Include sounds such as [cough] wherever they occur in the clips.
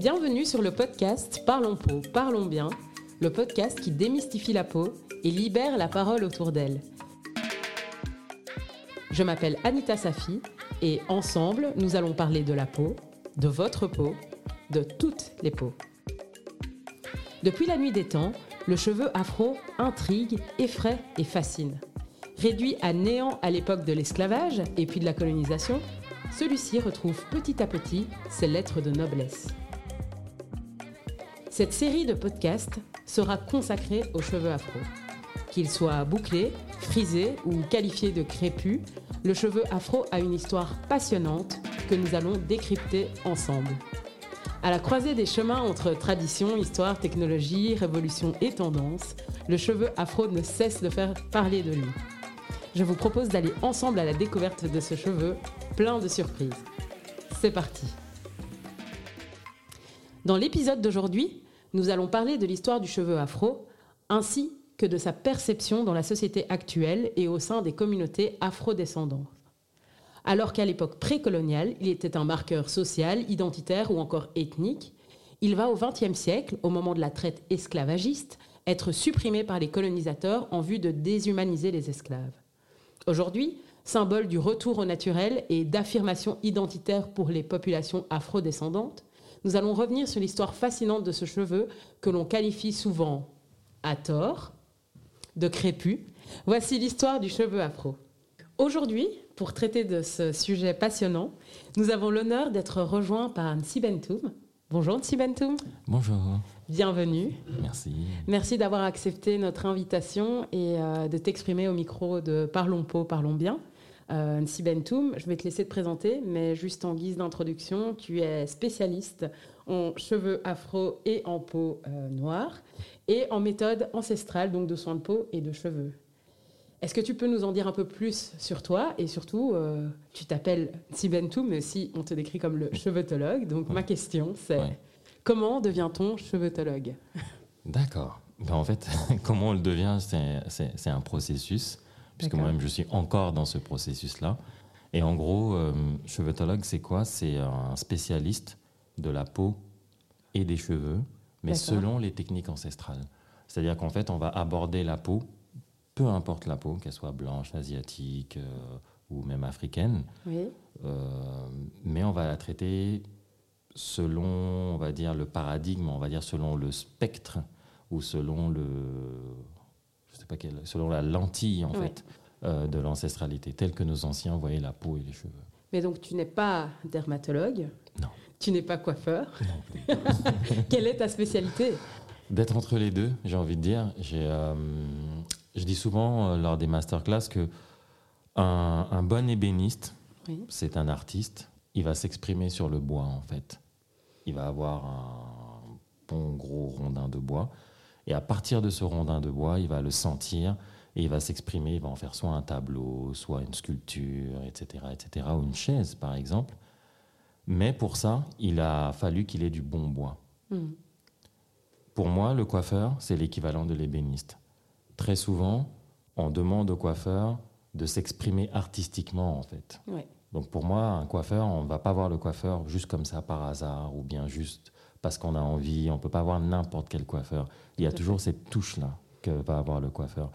Bienvenue sur le podcast Parlons peau, parlons bien, le podcast qui démystifie la peau et libère la parole autour d'elle. Je m'appelle Anita Safi et ensemble, nous allons parler de la peau, de votre peau, de toutes les peaux. Depuis la nuit des temps, le cheveu afro intrigue, effraie et fascine. Réduit à néant à l'époque de l'esclavage et puis de la colonisation, celui-ci retrouve petit à petit ses lettres de noblesse. Cette série de podcasts sera consacrée aux cheveux afro. Qu'ils soient bouclés, frisés ou qualifiés de crépus, le cheveu afro a une histoire passionnante que nous allons décrypter ensemble. À la croisée des chemins entre tradition, histoire, technologie, révolution et tendance, le cheveu afro ne cesse de faire parler de lui. Je vous propose d'aller ensemble à la découverte de ce cheveu plein de surprises. C'est parti Dans l'épisode d'aujourd'hui, nous allons parler de l'histoire du cheveu afro, ainsi que de sa perception dans la société actuelle et au sein des communautés afrodescendantes. Alors qu'à l'époque précoloniale, il était un marqueur social, identitaire ou encore ethnique, il va au XXe siècle, au moment de la traite esclavagiste, être supprimé par les colonisateurs en vue de déshumaniser les esclaves. Aujourd'hui, symbole du retour au naturel et d'affirmation identitaire pour les populations afrodescendantes, nous allons revenir sur l'histoire fascinante de ce cheveu que l'on qualifie souvent, à tort, de crépus. Voici l'histoire du cheveu afro. Aujourd'hui, pour traiter de ce sujet passionnant, nous avons l'honneur d'être rejoints par Nsi Bentoum. Bonjour Nsi Bentoum. Bonjour. Bienvenue. Merci. Merci d'avoir accepté notre invitation et euh, de t'exprimer au micro de Parlons Peau, Parlons Bien. Euh, Bentoum, je vais te laisser te présenter, mais juste en guise d'introduction, tu es spécialiste en cheveux afro et en peau euh, noire et en méthode ancestrale, donc de soins de peau et de cheveux. Est-ce que tu peux nous en dire un peu plus sur toi et surtout, euh, tu t'appelles Nsi Bentoum, mais aussi on te décrit comme le cheveutologue. Donc ma question, c'est comment devient-on cheveutologue? D'accord. Ben, en fait, [laughs] comment on le devient, c'est un processus puisque moi-même je suis encore dans ce processus-là. Et en gros, euh, cheveutologue, c'est quoi? C'est un spécialiste de la peau et des cheveux, mais selon les techniques ancestrales. C'est-à-dire qu'en fait, on va aborder la peau, peu importe la peau, qu'elle soit blanche, asiatique euh, ou même africaine, euh, mais on va la traiter selon, on va dire, le paradigme, on va dire selon le spectre ou selon le pas selon la lentille en fait euh, de l'ancestralité, telle que nos anciens voyaient la peau et les cheveux. Mais donc tu n'es pas dermatologue Non. Tu n'es pas coiffeur Non. [laughs] Quelle est ta spécialité? D'être entre les deux, j'ai envie de dire. Euh, je dis souvent euh, lors des masterclass que un, bon ébéniste, c'est un artiste. Il va s'exprimer sur le bois en fait. Il va avoir un bon gros rondin de bois et à partir de ce rondin de bois, il va le sentir et il va s'exprimer, il va en faire soit un tableau, soit une sculpture, etc., etc., ou une chaise, par exemple. Mais pour ça, il a fallu qu'il ait du bon bois. Hmm. Pour moi, le coiffeur, c'est l'équivalent de l'ébéniste. Très souvent, on demande au coiffeur de s'exprimer artistiquement, en fait. Donc pour moi, un coiffeur, on ne va pas voir le coiffeur juste comme ça par hasard, ou bien juste parce qu'on a envie. On ne peut pas avoir n'importe quel coiffeur. Il y a toujours cette touche-là que va avoir le coiffeur.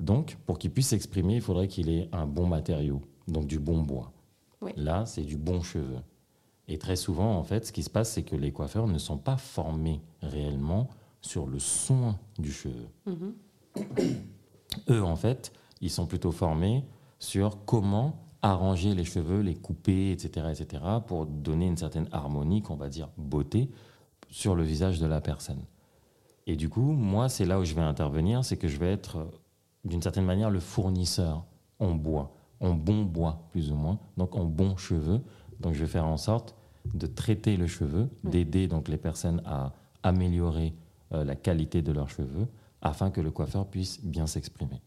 Donc, pour qu'il puisse s'exprimer, il faudrait qu'il ait un bon matériau, donc du bon bois. Là, c'est du bon cheveu. Et très souvent, en fait, ce qui se passe, c'est que les coiffeurs ne sont pas formés réellement sur le soin du cheveu. Mm-hmm. Eux, en fait, ils sont plutôt formés sur comment arranger les cheveux, les couper, etc., etc., pour donner une certaine harmonie, qu'on va dire beauté, sur le visage de la personne. Et du coup, moi, c'est là où je vais intervenir, c'est que je vais être, euh, d'une certaine manière, le fournisseur en bois, en bon bois, plus ou moins, donc en bons cheveux. Donc, je vais faire en sorte de traiter le cheveu, d'aider donc les personnes à améliorer euh, la qualité de leurs cheveux, afin que le coiffeur puisse bien s'exprimer.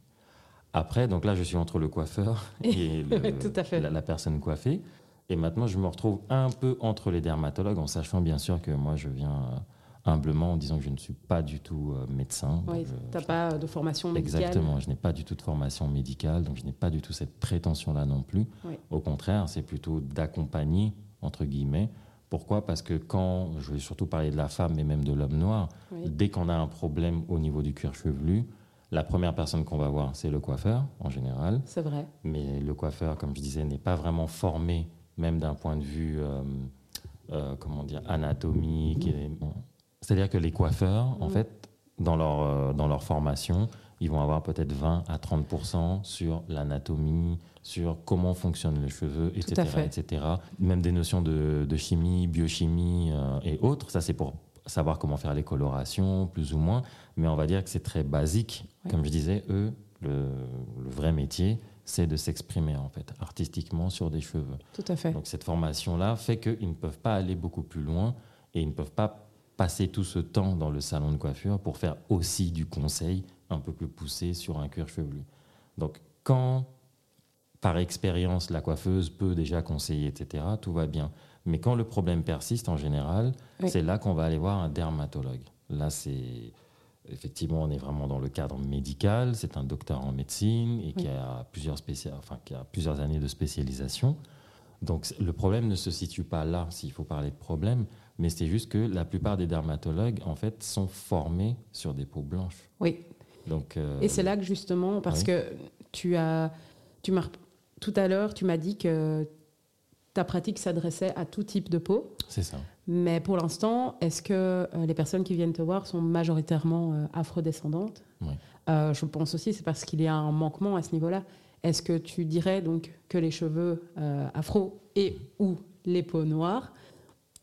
Après, donc là, je suis entre le coiffeur [laughs] et [laughs] La, personne coiffée. Et maintenant, je me retrouve un peu entre les dermatologues, en sachant bien sûr que moi, je viens euh, humblement en disant que je ne suis pas du tout euh, médecin. Oui, tu n'as pas de formation médicale. Exactement, je n'ai pas du tout de formation médicale, donc je n'ai pas du tout cette prétention-là non plus. Au contraire, c'est plutôt d'accompagner, entre guillemets, Pourquoi? Parce que quand, je vais surtout parler de la femme, mais même de l'homme noir, dès qu'on a un problème au niveau du cuir chevelu, la première personne qu'on va voir, c'est le coiffeur, en général. C'est vrai. Mais le coiffeur, comme je disais, n'est pas vraiment formé, même d'un point de vue, euh, euh, comment dire, anatomique. C'est-à-dire que les coiffeurs, en mm. fait, dans leur, euh, dans leur formation, ils vont avoir peut-être 20 à 30% sur l'anatomie, sur comment fonctionnent les cheveux, etc., etc. Même des notions de, chimie, biochimie et autres. Ça, c'est pour savoir comment faire les colorations, plus ou moins. Mais on va dire que c'est très basique. Comme je disais, eux, le, vrai métier, c'est de s'exprimer en fait artistiquement sur des cheveux. Tout à fait. Donc cette formation-là fait qu'ils ne peuvent pas aller beaucoup plus loin et ils ne peuvent pas passer tout ce temps dans le salon de coiffure pour faire aussi du conseil un peu plus poussé sur un cuir chevelu. Donc quand par expérience la coiffeuse peut déjà conseiller, etc., tout va bien. Mais quand le problème persiste en général, c'est là qu'on va aller voir un dermatologue. Là, c'est effectivement, on est vraiment dans le cadre médical. C'est un docteur en médecine et qui, a plusieurs enfin, qui a plusieurs années de spécialisation. Donc le problème ne se situe pas là, s'il faut parler de problème, mais c'est juste que la plupart des dermatologues, en fait, sont formés sur des peaux blanches. Oui. Donc, euh, et c'est là que justement, parce que tu as, tu m'as, tout à l'heure, tu m'as dit que ta pratique s'adressait à tout type de peau. C'est ça. Mais pour l'instant, est-ce que euh, les personnes qui viennent te voir sont majoritairement euh, afrodescendantes? Oui. Euh, je pense aussi c'est parce qu'il y a un manquement à ce niveau-là. Est-ce que tu dirais donc que les cheveux afro et ou les peaux noires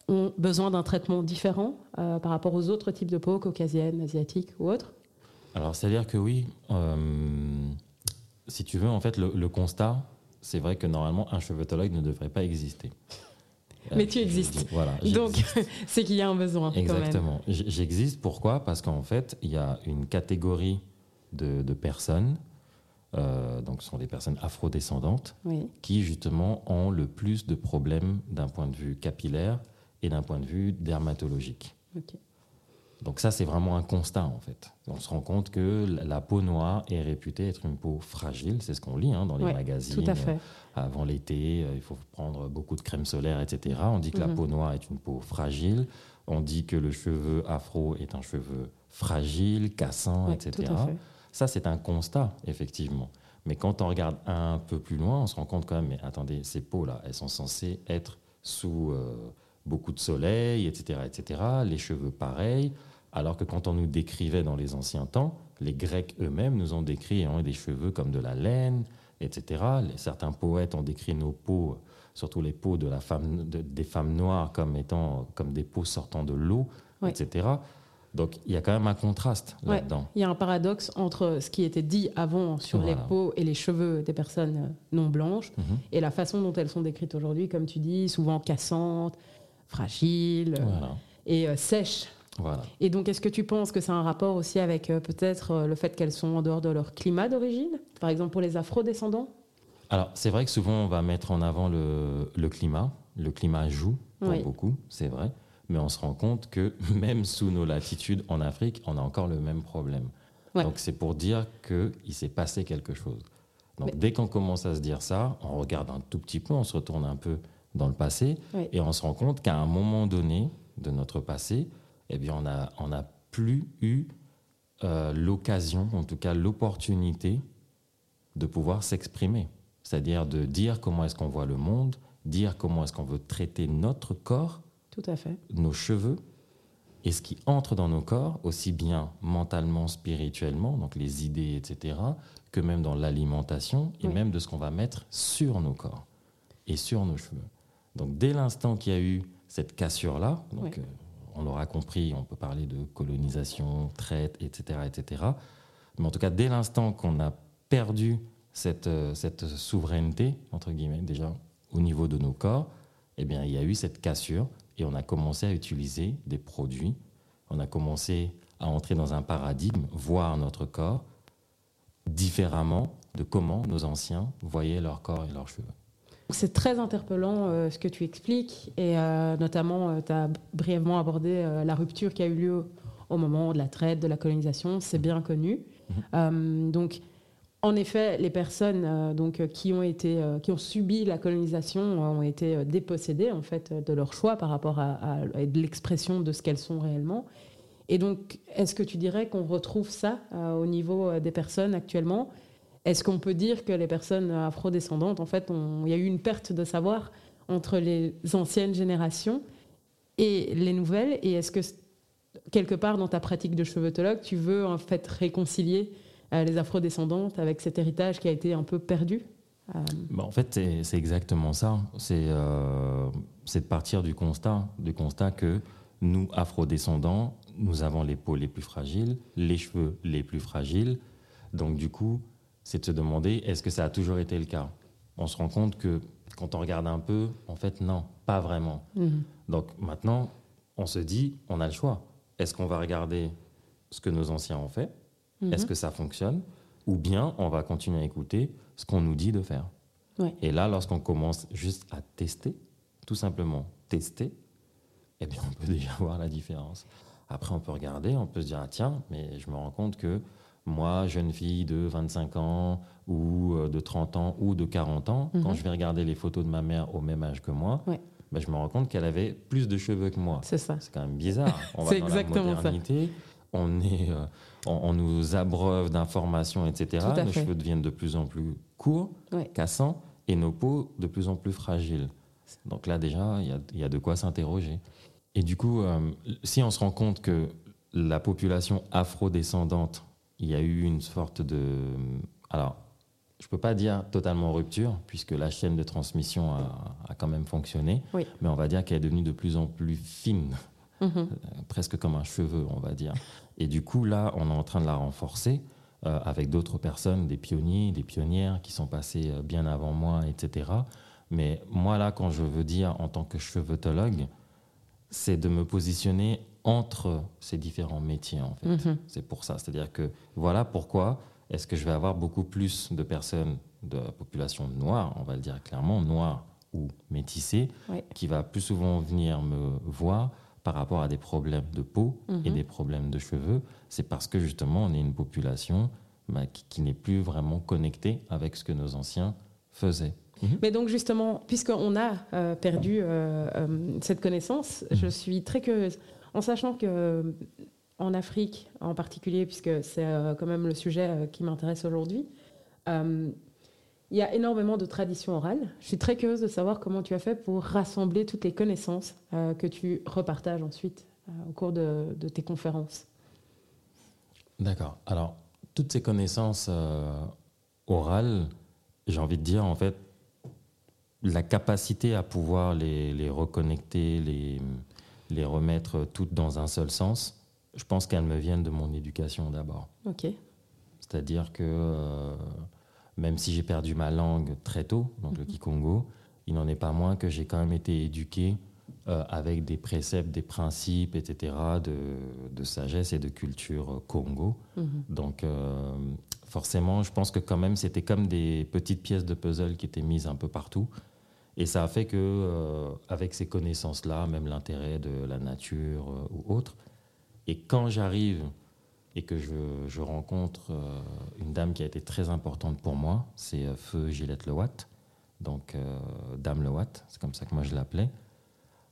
ont besoin d'un traitement différent par rapport aux autres types de peaux, caucasiennes, asiatiques ou autres? Alors, c'est-à-dire que oui, si tu veux, en fait, le constat, c'est vrai que normalement, un chevetologue ne devrait pas exister. Mais tu existes. Voilà, Donc, [laughs] c'est qu'il y a un besoin. Exactement. J'existe pourquoi? Parce qu'en fait, il y a une catégorie de, personnes, euh, donc ce sont des personnes afrodescendantes, qui justement ont le plus de problèmes d'un point de vue capillaire et d'un point de vue dermatologique. Donc ça, c'est vraiment un constat en fait. On se rend compte que la peau noire est réputée être une peau fragile, c'est ce qu'on lit hein, dans les magazines. Tout à fait. Euh, avant l'été, euh, il faut prendre beaucoup de crème solaire, etc. On dit que la mhm. peau noire est une peau fragile. On dit que le cheveu afro est un cheveu fragile, cassant, etc. Ça, c'est un constat, effectivement. Mais quand on regarde un peu plus loin, on se rend compte quand même, mais attendez, ces peaux-là, elles sont censées être sous... Euh, beaucoup de soleil, etc., etc. Les cheveux pareils. Alors que quand on nous décrivait dans les anciens temps, les Grecs eux-mêmes nous ont décrit ayant des cheveux comme de la laine, etc. certains poètes ont décrit nos peaux, surtout les peaux de la femme, des femmes noires, comme étant comme des peaux sortant de l'eau, etc. Donc il y a quand même un contraste là-dedans. Il y a un paradoxe entre ce qui était dit avant sur les peaux et les cheveux des personnes non blanches mhm. et la façon dont elles sont décrites aujourd'hui, comme tu dis, souvent cassantes, fragile euh, et euh, sèche. Et donc, est-ce que tu penses que a un rapport aussi avec euh, peut-être le fait qu'elles sont en dehors de leur climat d'origine Par exemple, pour les afro-descendants? Alors, c'est vrai que souvent, on va mettre en avant le, le climat. Le climat joue pour beaucoup, c'est vrai. Mais on se rend compte que [laughs] même sous nos latitudes en Afrique, on a encore le même problème. Donc, c'est pour dire qu'il s'est passé quelque chose. Donc, dès qu'on commence à se dire ça, on regarde un tout petit peu, on se retourne un peu dans le passé, et on se rend compte qu'à un moment donné de notre passé, eh bien, on n'a on a plus eu euh, l'occasion, en tout cas l'opportunité, de pouvoir s'exprimer. C'est-à-dire de dire comment est-ce qu'on voit le monde, dire comment est-ce qu'on veut traiter notre corps, tout à fait. nos cheveux, et ce qui entre dans nos corps, aussi bien mentalement, spirituellement, donc les idées, etc., que même dans l'alimentation, et même de ce qu'on va mettre sur nos corps et sur nos cheveux. Donc dès l'instant qu'il y a eu cette cassure-là, donc euh, on l'aura compris, on peut parler de colonisation, traite, etc., etc. Mais en tout cas, dès l'instant qu'on a perdu cette, euh, cette souveraineté, entre guillemets, déjà au niveau de nos corps, eh bien, il y a eu cette cassure et on a commencé à utiliser des produits. On a commencé à entrer dans un paradigme, voir notre corps différemment de comment nos anciens voyaient leur corps et leurs cheveux. C'est très interpellant euh, ce que tu expliques et euh, notamment euh, tu as brièvement abordé la rupture qui a eu lieu au moment de la traite, de la colonisation, c'est bien connu. Mhm. donc En effet, les personnes donc, qui, ont été, qui ont subi la colonisation ont été dépossédées en fait, de leur choix par rapport à, de l'expression de ce qu'elles sont réellement. Et donc, est-ce que tu dirais qu'on retrouve ça au niveau des personnes actuellement? Est-ce qu'on peut dire que les personnes afrodescendantes, en fait, il y a eu une perte de savoir entre les anciennes générations et les nouvelles? Et est-ce que quelque part dans ta pratique de chevetologue, tu veux en fait réconcilier euh, les afrodescendantes avec cet héritage qui a été un peu perdu? Euh, bah, En fait, c'est exactement ça. Euh, c'est de partir du constat, du constat que nous, afrodescendants, nous avons les peaux les plus fragiles, les cheveux les plus fragiles. Donc du coup, c'est de se demander, est-ce que ça a toujours été le cas? On se rend compte que quand on regarde un peu, en fait, non, pas vraiment. Mhm. Donc maintenant, on se dit, on a le choix. Est-ce qu'on va regarder ce que nos anciens ont fait? Mhm. Est-ce que ça fonctionne? Ou bien on va continuer à écouter ce qu'on nous dit de faire Et là, lorsqu'on commence juste à tester, tout simplement tester, eh bien, on peut [laughs] déjà voir la différence. Après, on peut regarder, on peut se dire, ah, tiens, mais je me rends compte que moi, jeune fille de 25 ans ou euh, de 30 ans ou de 40 ans, quand mhm. je vais regarder les photos de ma mère au même âge que moi, ben, je me rends compte qu'elle avait plus de cheveux que moi. C'est ça. C'est quand même bizarre. [laughs] On va dans exactement la modernité, On, est, euh, on, nous abreuve d'informations, etc. Nos cheveux deviennent de plus en plus courts, cassants, et nos peaux de plus en plus fragiles. Donc là, déjà, il y, y a, de quoi s'interroger. Et du coup, euh, si on se rend compte que la population afro-descendante, il y a eu une sorte de... Alors, je ne peux pas dire totalement rupture, puisque la chaîne de transmission a, quand même fonctionné, mais on va dire qu'elle est devenue de plus en plus fine, mhm. [laughs] euh, presque comme un cheveu, on va dire. Et du coup, là, on est en train de la renforcer euh, avec d'autres personnes, des pionniers, des pionnières qui sont passés euh, bien avant moi, etc. Mais moi, là, quand je veux dire en tant que cheveutologue, c'est de me positionner entre ces différents métiers, en fait. Mhm. C'est pour ça. C'est-à-dire que voilà pourquoi est-ce que je vais avoir beaucoup plus de personnes de la population noire, on va le dire clairement, noire ou métissée, qui va plus souvent venir me voir par rapport à des problèmes de peau et mhm. des problèmes de cheveux, c'est parce que justement on est une population bah, qui, n'est plus vraiment connectée avec ce que nos anciens faisaient. Mhm. Mais donc justement, puisqu'on a euh, perdu euh, euh, cette connaissance, je suis très curieuse, en sachant que en Afrique en particulier, puisque c'est euh, quand même le sujet euh, qui m'intéresse aujourd'hui, euh, il y a énormément de traditions orales. Je suis très curieuse de savoir comment tu as fait pour rassembler toutes les connaissances que tu repartages ensuite au cours de, tes conférences. D'accord. Alors, toutes ces connaissances orales, j'ai envie de dire, en fait, la capacité à pouvoir les, les reconnecter, les, les remettre toutes dans un seul sens, je pense qu'elles me viennent de mon éducation d'abord. Ok. C'est-à-dire que euh, même si j'ai perdu ma langue très tôt, donc le mhm. Kikongo, il n'en est pas moins que j'ai quand même été éduqué euh, avec des préceptes, des principes, etc., de, sagesse et de culture Congo. Mhm. Donc, euh, forcément, je pense que quand même, c'était comme des petites pièces de puzzle qui étaient mises un peu partout. Et ça a fait que, avec ces connaissances-là, même l'intérêt de la nature ou autre, et quand j'arrive et que je, rencontre euh, une dame qui a été très importante pour moi, c'est euh, Feu Gillette Lewatt, donc euh, Dame Lewatt, c'est comme ça que moi je l'appelais.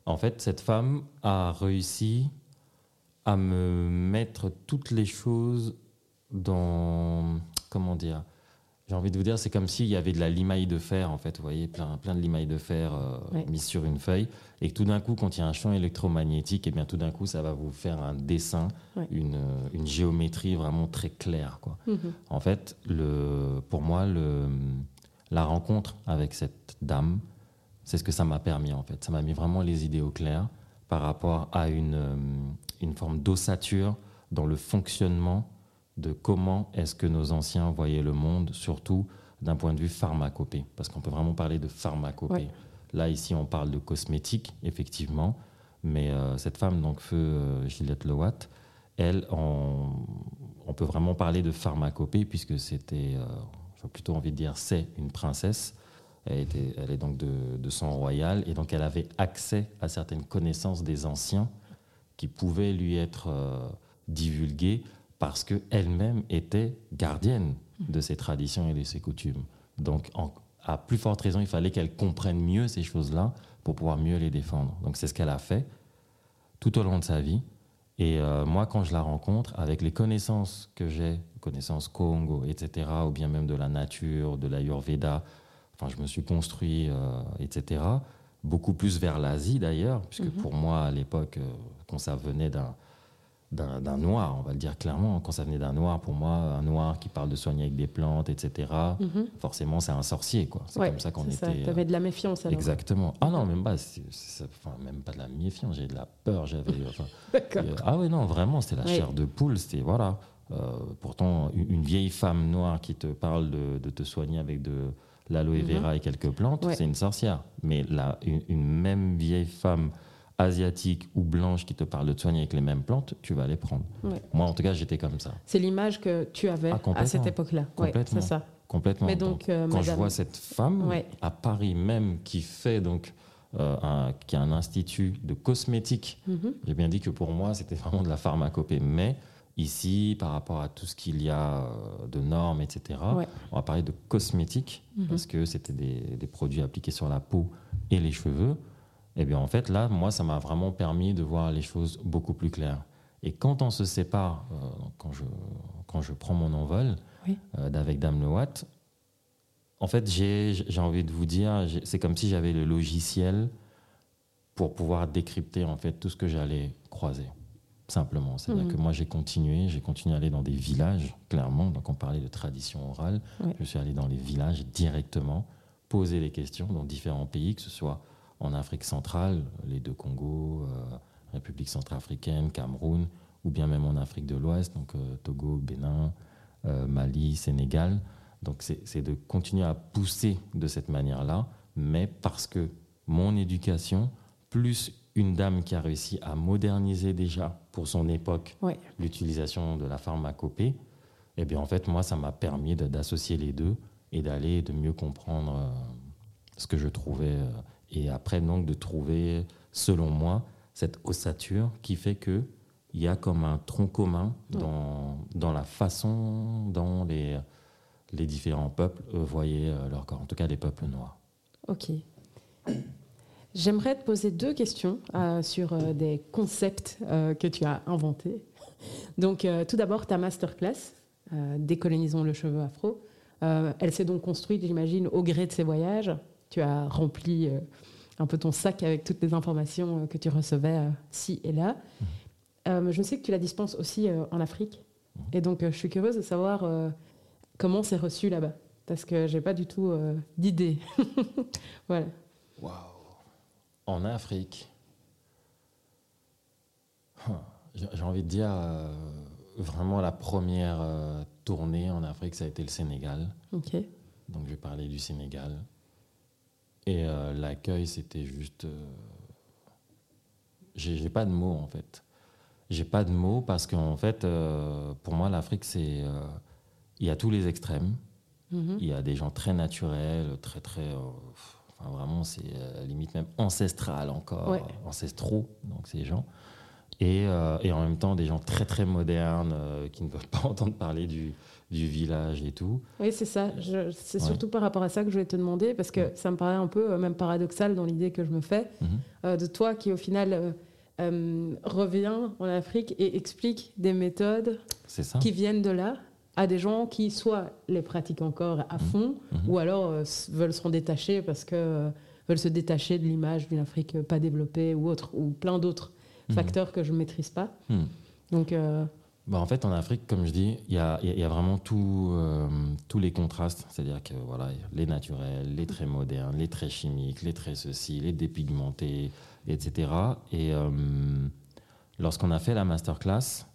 En fait, cette femme a réussi à me mettre toutes les choses dans, comment dire, j'ai envie de vous dire, c'est comme s'il y avait de la limaille de fer, en fait, vous voyez, plein, plein de limaille de fer euh, mise sur une feuille, et que tout d'un coup, quand il y a un champ électromagnétique, et eh bien tout d'un coup, ça va vous faire un dessin, une, une, géométrie vraiment très claire. Quoi. Mhm. En fait, le, pour moi, le, la rencontre avec cette dame, c'est ce que ça m'a permis, en fait. Ça m'a mis vraiment les idées au clair par rapport à une, euh, une forme d'ossature dans le fonctionnement de comment est-ce que nos anciens voyaient le monde, surtout d'un point de vue pharmacopée, parce qu'on peut vraiment parler de pharmacopée. Là, ici, on parle de cosmétique, effectivement, mais euh, cette femme, donc Feu euh, Gillette Lowatt, elle, on, peut vraiment parler de pharmacopée, puisque c'était, euh, j'ai plutôt envie de dire, c'est une princesse. Elle, était, elle est donc de, de, sang royal, et donc elle avait accès à certaines connaissances des anciens qui pouvaient lui être divulguées parce qu'elle-même était gardienne de ses traditions et de ses coutumes. Donc, à plus forte raison, il fallait qu'elle comprenne mieux ces choses-là pour pouvoir mieux les défendre. Donc, c'est ce qu'elle a fait tout au long de sa vie. Et euh, moi, quand je la rencontre, avec les connaissances que j'ai, connaissances Congo, etc., ou bien même de la nature, de l'Ayurveda, enfin, je me suis construit, euh, etc., beaucoup plus vers l'Asie d'ailleurs, puisque mhm. pour moi, à l'époque, euh, quand ça venait d'un d'un noir, on va le dire clairement. Quand ça venait d'un noir, pour moi, un noir qui parle de soigner avec des plantes, etc., mhm. forcément, c'est un sorcier. quoi. C'est comme ça qu'on était. Tu avais de la méfiance alors. Exactement. Ah non, même pas, enfin, même pas de la méfiance, j'ai de la peur. J'avais, [laughs] euh, ah oui, non, vraiment, c'était la chair de poule. C'était, voilà. Euh, pourtant, une, vieille femme noire qui te parle de, te soigner avec de l'aloe mhm. vera et quelques plantes, c'est une sorcière. Mais là, une même vieille femme asiatique ou blanche qui te parle de te soigner avec les mêmes plantes, tu vas les prendre. Moi, en tout cas, j'étais comme ça. C'est l'image que tu avais ah, à cette époque-là. Complètement. c'est ça. Complètement. Mais donc, euh, quand je vois cette femme à Paris même qui fait donc euh, un, qui a un institut de cosmétique, mhm. j'ai bien dit que pour moi, c'était vraiment de la pharmacopée. Mais ici, par rapport à tout ce qu'il y a euh, de normes, etc., on va parler de cosmétique mhm. parce que c'était des, des produits appliqués sur la peau et les cheveux. Et eh bien en fait, là, moi, ça m'a vraiment permis de voir les choses beaucoup plus claires. Et quand on se sépare, euh, quand, je, quand je prends mon envol euh, d'avec Dame Lewatt, en fait, j'ai envie de vous dire, c'est comme si j'avais le logiciel pour pouvoir décrypter en fait tout ce que j'allais croiser. Simplement. C'est-à-dire mhm. que moi, j'ai continué, j'ai continué à aller dans des villages, clairement. Donc, on parlait de tradition orale. Je suis allé dans les villages directement, poser les questions dans différents pays, que ce soit en Afrique centrale, les deux Congos, euh, République centrafricaine, Cameroun, ou bien même en Afrique de l'Ouest, donc euh, Togo, Bénin, euh, Mali, Sénégal. Donc c'est de continuer à pousser de cette manière-là, mais parce que mon éducation, plus une dame qui a réussi à moderniser déjà pour son époque l'utilisation de la pharmacopée, eh bien en fait moi ça m'a permis d'associer les deux et d'aller de mieux comprendre ce que je trouvais et après, donc, de trouver, selon moi, cette ossature qui fait qu'il y a comme un tronc commun dans, dans la façon dont les, les différents peuples voyaient euh, leur corps, en tout cas les peuples noirs. Ok. [clears throat] J'aimerais te poser deux questions euh, sur euh, des concepts que tu as inventés. [laughs] Donc, tout d'abord, ta masterclass, Décolonisons le cheveu afro. elle s'est donc construite, j'imagine, au gré de ces voyages tu as rempli euh, un peu ton sac avec toutes les informations euh, que tu recevais euh, ci et là. Mhm. je sais que tu la dispenses aussi en Afrique. Mhm. Et donc, je suis curieuse de savoir comment c'est reçu là-bas. Parce que j'ai pas du tout d'idée. [laughs] voilà. Waouh. En Afrique. J'ai envie de dire, vraiment la première tournée en Afrique, ça a été le Sénégal. Ok. Donc, je vais parler du Sénégal. Et euh, l'accueil, c'était juste. Euh, j'ai pas de mots, en fait. J'ai pas de mots parce qu'en fait, euh, pour moi, l'Afrique, c'est. Il y a tous les extrêmes. Mm-hmm. Il y a des gens très naturels, très, très. enfin, vraiment, c'est limite même ancestral encore, ancestraux, donc ces gens. Et, et, en même temps, des gens très, très modernes qui ne veulent [laughs] pas entendre parler du, du village et tout. Oui, c'est ça. C'est surtout par rapport à ça que je voulais te demander, parce que ça me paraît un peu euh, même paradoxal dans l'idée que je me fais, mhm. euh, de toi qui au final euh, revient en Afrique et explique des méthodes qui viennent de là à des gens qui soit les pratiquent encore à mhm. fond, mhm. ou alors veulent s'en détacher parce que veulent se détacher de l'image d'une Afrique pas développée ou autre, ou plein d'autres facteurs que je ne maîtrise pas. Donc bah en fait, en Afrique, comme je dis, il y a, y a, vraiment tout, euh, tous les contrastes. C'est-à-dire que voilà, les naturels, les traits modernes, les traits chimiques, les traits ceci, les dépigmentés, etc. Et euh, lorsqu'on a fait la masterclass,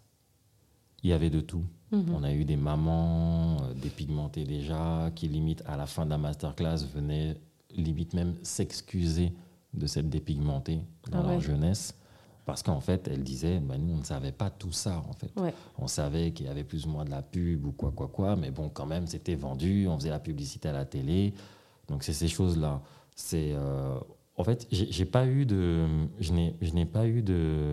il y avait de tout. Mhm. On a eu des mamans euh, dépigmentées déjà, qui limite à la fin de la masterclass venaient limite même s'excuser de cette dépigmentée dans ah leur jeunesse parce qu'en fait, elle disait, bah, nous, on ne savait pas tout ça, en fait. On savait qu'il y avait plus ou moins de la pub ou quoi, quoi, quoi, mais bon, quand même, c'était vendu, on faisait la publicité à la télé. Donc, c'est ces choses-là. C'est, euh, en fait, j'ai pas eu de, je n'ai pas eu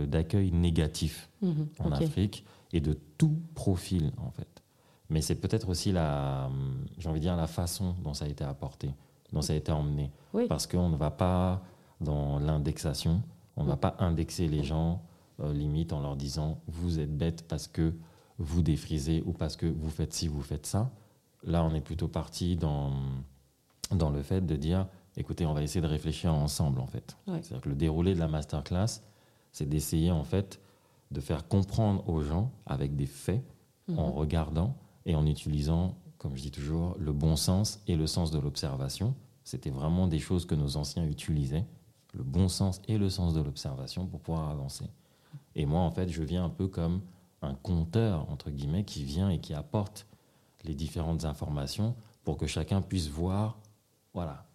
d'accueil négatif mhm. en Afrique et de tout profil, en fait. Mais c'est peut-être aussi la, j'ai envie de dire, la façon dont ça a été apporté, dont ça a été emmené. Parce qu'on ne va pas dans l'indexation, on ne va pas indexer les gens euh, limite en leur disant vous êtes bête parce que vous défrisez ou parce que vous faites ci, vous faites ça. Là, on est plutôt parti dans, dans le fait de dire écoutez, on va essayer de réfléchir ensemble en fait. C'est-à-dire que le déroulé de la masterclass, c'est d'essayer en fait de faire comprendre aux gens avec des faits, en mhm. regardant et en utilisant, comme je dis toujours, le bon sens et le sens de l'observation. C'était vraiment des choses que nos anciens utilisaient, le bon sens et le sens de l'observation pour pouvoir avancer. Et moi, en fait, je viens un peu comme un compteur, entre guillemets, qui vient et qui apporte les différentes informations pour que chacun puisse voir, voilà,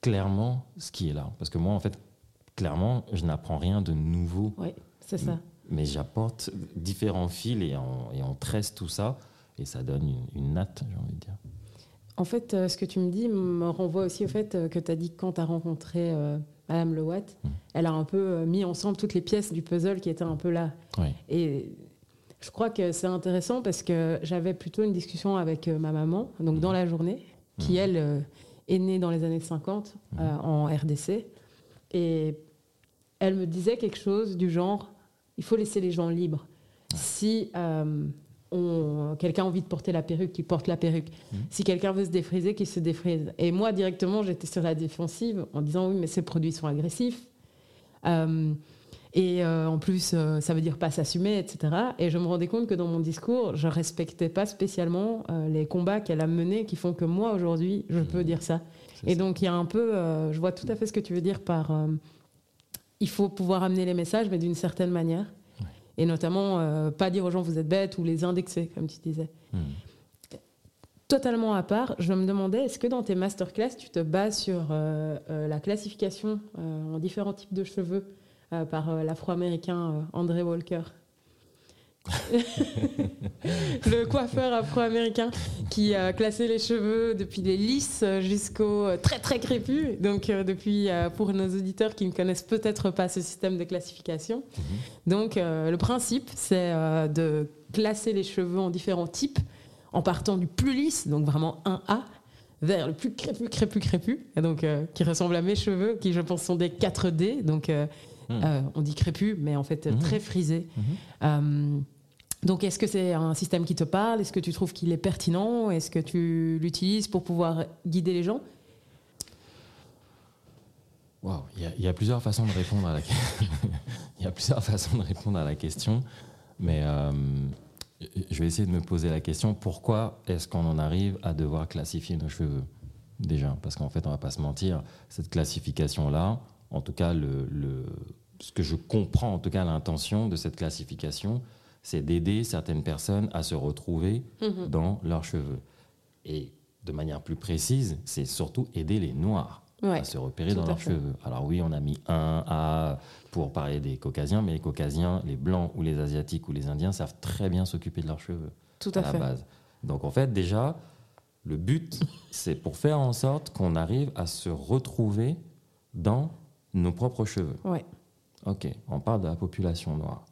clairement ce qui est là. Parce que moi, en fait, clairement, je n'apprends rien de nouveau. Oui, c'est ça. Mais j'apporte différents fils et on, et on, tresse tout ça et ça donne une, natte, j'ai envie de dire. En fait, euh, ce que tu me dis me renvoie aussi au fait euh, que tu as dit que quand tu as rencontré euh, Madame Lewatt, mmh. elle a un peu mis ensemble toutes les pièces du puzzle qui étaient un peu là. Oui. Et je crois que c'est intéressant parce que j'avais plutôt une discussion avec ma maman, donc mmh. dans la journée, qui, mmh. elle, est née dans les années 50 en RDC. Et elle me disait quelque chose du genre il faut laisser les gens libres. Si euh, quelqu'un a envie de porter la perruque, qu'il porte la perruque. Mmh. Si quelqu'un veut se défriser, qu'il se défrise. Et moi, directement, j'étais sur la défensive en disant oui, mais ces produits sont agressifs. Euh, et euh, en plus, ça veut dire pas s'assumer, etc. Et je me rendais compte que dans mon discours, je respectais pas spécialement les combats qu'elle a menés qui font que moi, aujourd'hui, je peux mmh. dire ça. Et donc, il y a un peu, je vois tout à fait ce que tu veux dire par il faut pouvoir amener les messages, mais d'une certaine manière. Et notamment, euh, pas dire aux gens vous êtes bêtes ou les indexer, comme tu disais. Hmm. Totalement à part, je me demandais, est-ce que dans tes masterclass, tu te bases sur euh, euh, la classification en différents types de cheveux par l'afro-américain André Walker? [laughs] le coiffeur afro-américain qui a classé les cheveux depuis les lisses jusqu'aux très très crépus. Donc euh, depuis, euh, pour nos auditeurs qui ne connaissent peut-être pas ce système de classification. Mhm. Donc euh, le principe, c'est de classer les cheveux en différents types en partant du plus lisse, donc vraiment 1A, vers le plus crépu, crépu, crépu, et donc qui ressemble à mes cheveux, qui je pense sont des 4D, donc hmm. on dit crépu, mais en fait hmm. très frisé. Donc, est-ce que c'est un système qui te parle? Est-ce que tu trouves qu'il est pertinent? Est-ce que tu l'utilises pour pouvoir guider les gens? Wow, [laughs] il y, a plusieurs façons de répondre à la question, mais euh, je vais essayer de me poser la question pourquoi est-ce qu'on en arrive à devoir classifier nos cheveux déjà? Parce qu'en fait, on va pas se mentir, cette classification-là, en tout cas, ce que je comprends, en tout cas, l'intention de cette classification, c'est d'aider certaines personnes à se retrouver mhm. dans leurs cheveux. Et de manière plus précise, c'est surtout aider les noirs à se repérer dans leurs cheveux. Alors oui, on a mis un A pour parler des caucasiens, mais les caucasiens, les blancs ou les asiatiques ou les indiens savent très bien s'occuper de leurs cheveux. Tout à, la base. Donc en fait, déjà, le but, c'est pour faire en sorte qu'on arrive à se retrouver dans nos propres cheveux. Ouais. Ok, on parle de la population noire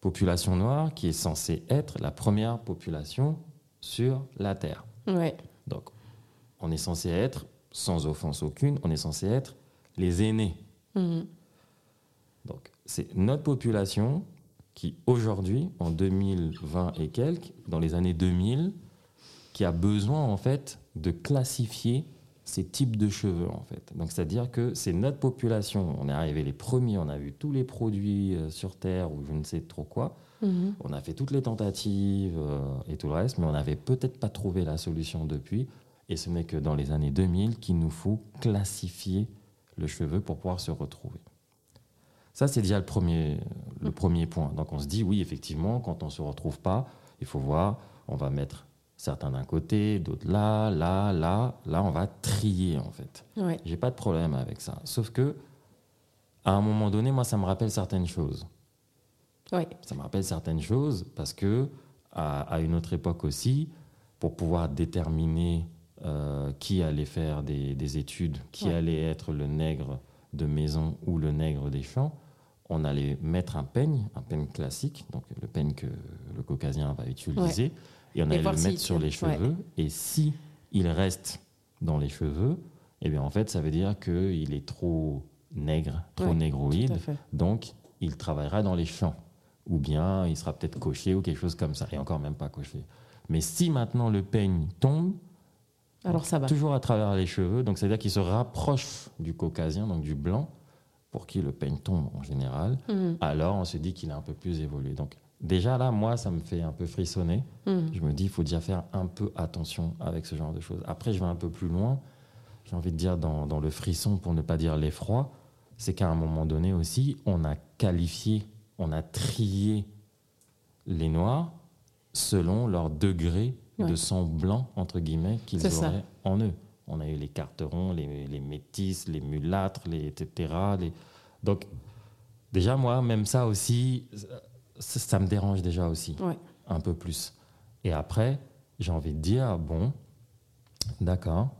population noire qui est censée être la première population sur la Terre. Ouais. Donc, on est censé être, sans offense aucune, on est censé être les aînés. Mhm. Donc, c'est notre population qui, aujourd'hui, en 2020 et quelques, dans les années 2000, qui a besoin, en fait, de classifier ces types de cheveux en fait. Donc c'est-à-dire que c'est notre population, on est arrivé les premiers, on a vu tous les produits euh, sur Terre ou je ne sais trop quoi, mhm. on a fait toutes les tentatives euh, et tout le reste, mais on n'avait peut-être pas trouvé la solution depuis. Et ce n'est que dans les années 2000 qu'il nous faut classifier le cheveu pour pouvoir se retrouver. Ça, c'est déjà le premier, le mhm. premier point. Donc on se dit, oui, effectivement, quand on ne se retrouve pas, il faut voir, on va mettre certains d'un côté, d'autres là, là, là. Là, on va trier en fait. Ouais. J'ai pas de problème avec ça. Sauf que, à un moment donné, moi, ça me rappelle certaines choses. Ouais. Ça me rappelle certaines choses parce que, à, une autre époque aussi, pour pouvoir déterminer euh, qui allait faire des, études, qui allait être le nègre de maison ou le nègre des champs, on allait mettre un peigne, un peigne classique, donc le peigne que le caucasien va utiliser, Et on allait le mettre sur les cheveux. Et si il reste dans les cheveux, eh bien en fait, ça veut dire qu'il est trop nègre, trop négroïde. Donc, il travaillera dans les champs. Ou bien il sera peut-être coché ou quelque chose comme ça. Et encore même pas coché. Mais si maintenant le peigne tombe, alors ça va. Toujours à travers les cheveux, donc c'est-à-dire qu'il se rapproche du caucasien, donc du blanc, pour qui le peigne tombe en général. Mhm. Alors on se dit qu'il est un peu plus évolué. Donc déjà là, moi, ça me fait un peu frissonner. Mhm. Je me dis, il faut déjà faire un peu attention avec ce genre de choses. Après, je vais un peu plus loin. J'ai envie de dire dans, dans le frisson, pour ne pas dire l'effroi, c'est qu'à un moment donné aussi, on a qualifié, on a trié les noirs selon leur degré de sang blanc, entre guillemets, qu'ils auraient en eux. On a eu les carterons, les, les métis, les mulâtres, les, etc. Les... Donc, déjà, moi, même ça aussi, ça, me dérange déjà aussi, un peu plus. Et après, j'ai envie de dire, bon, d'accord,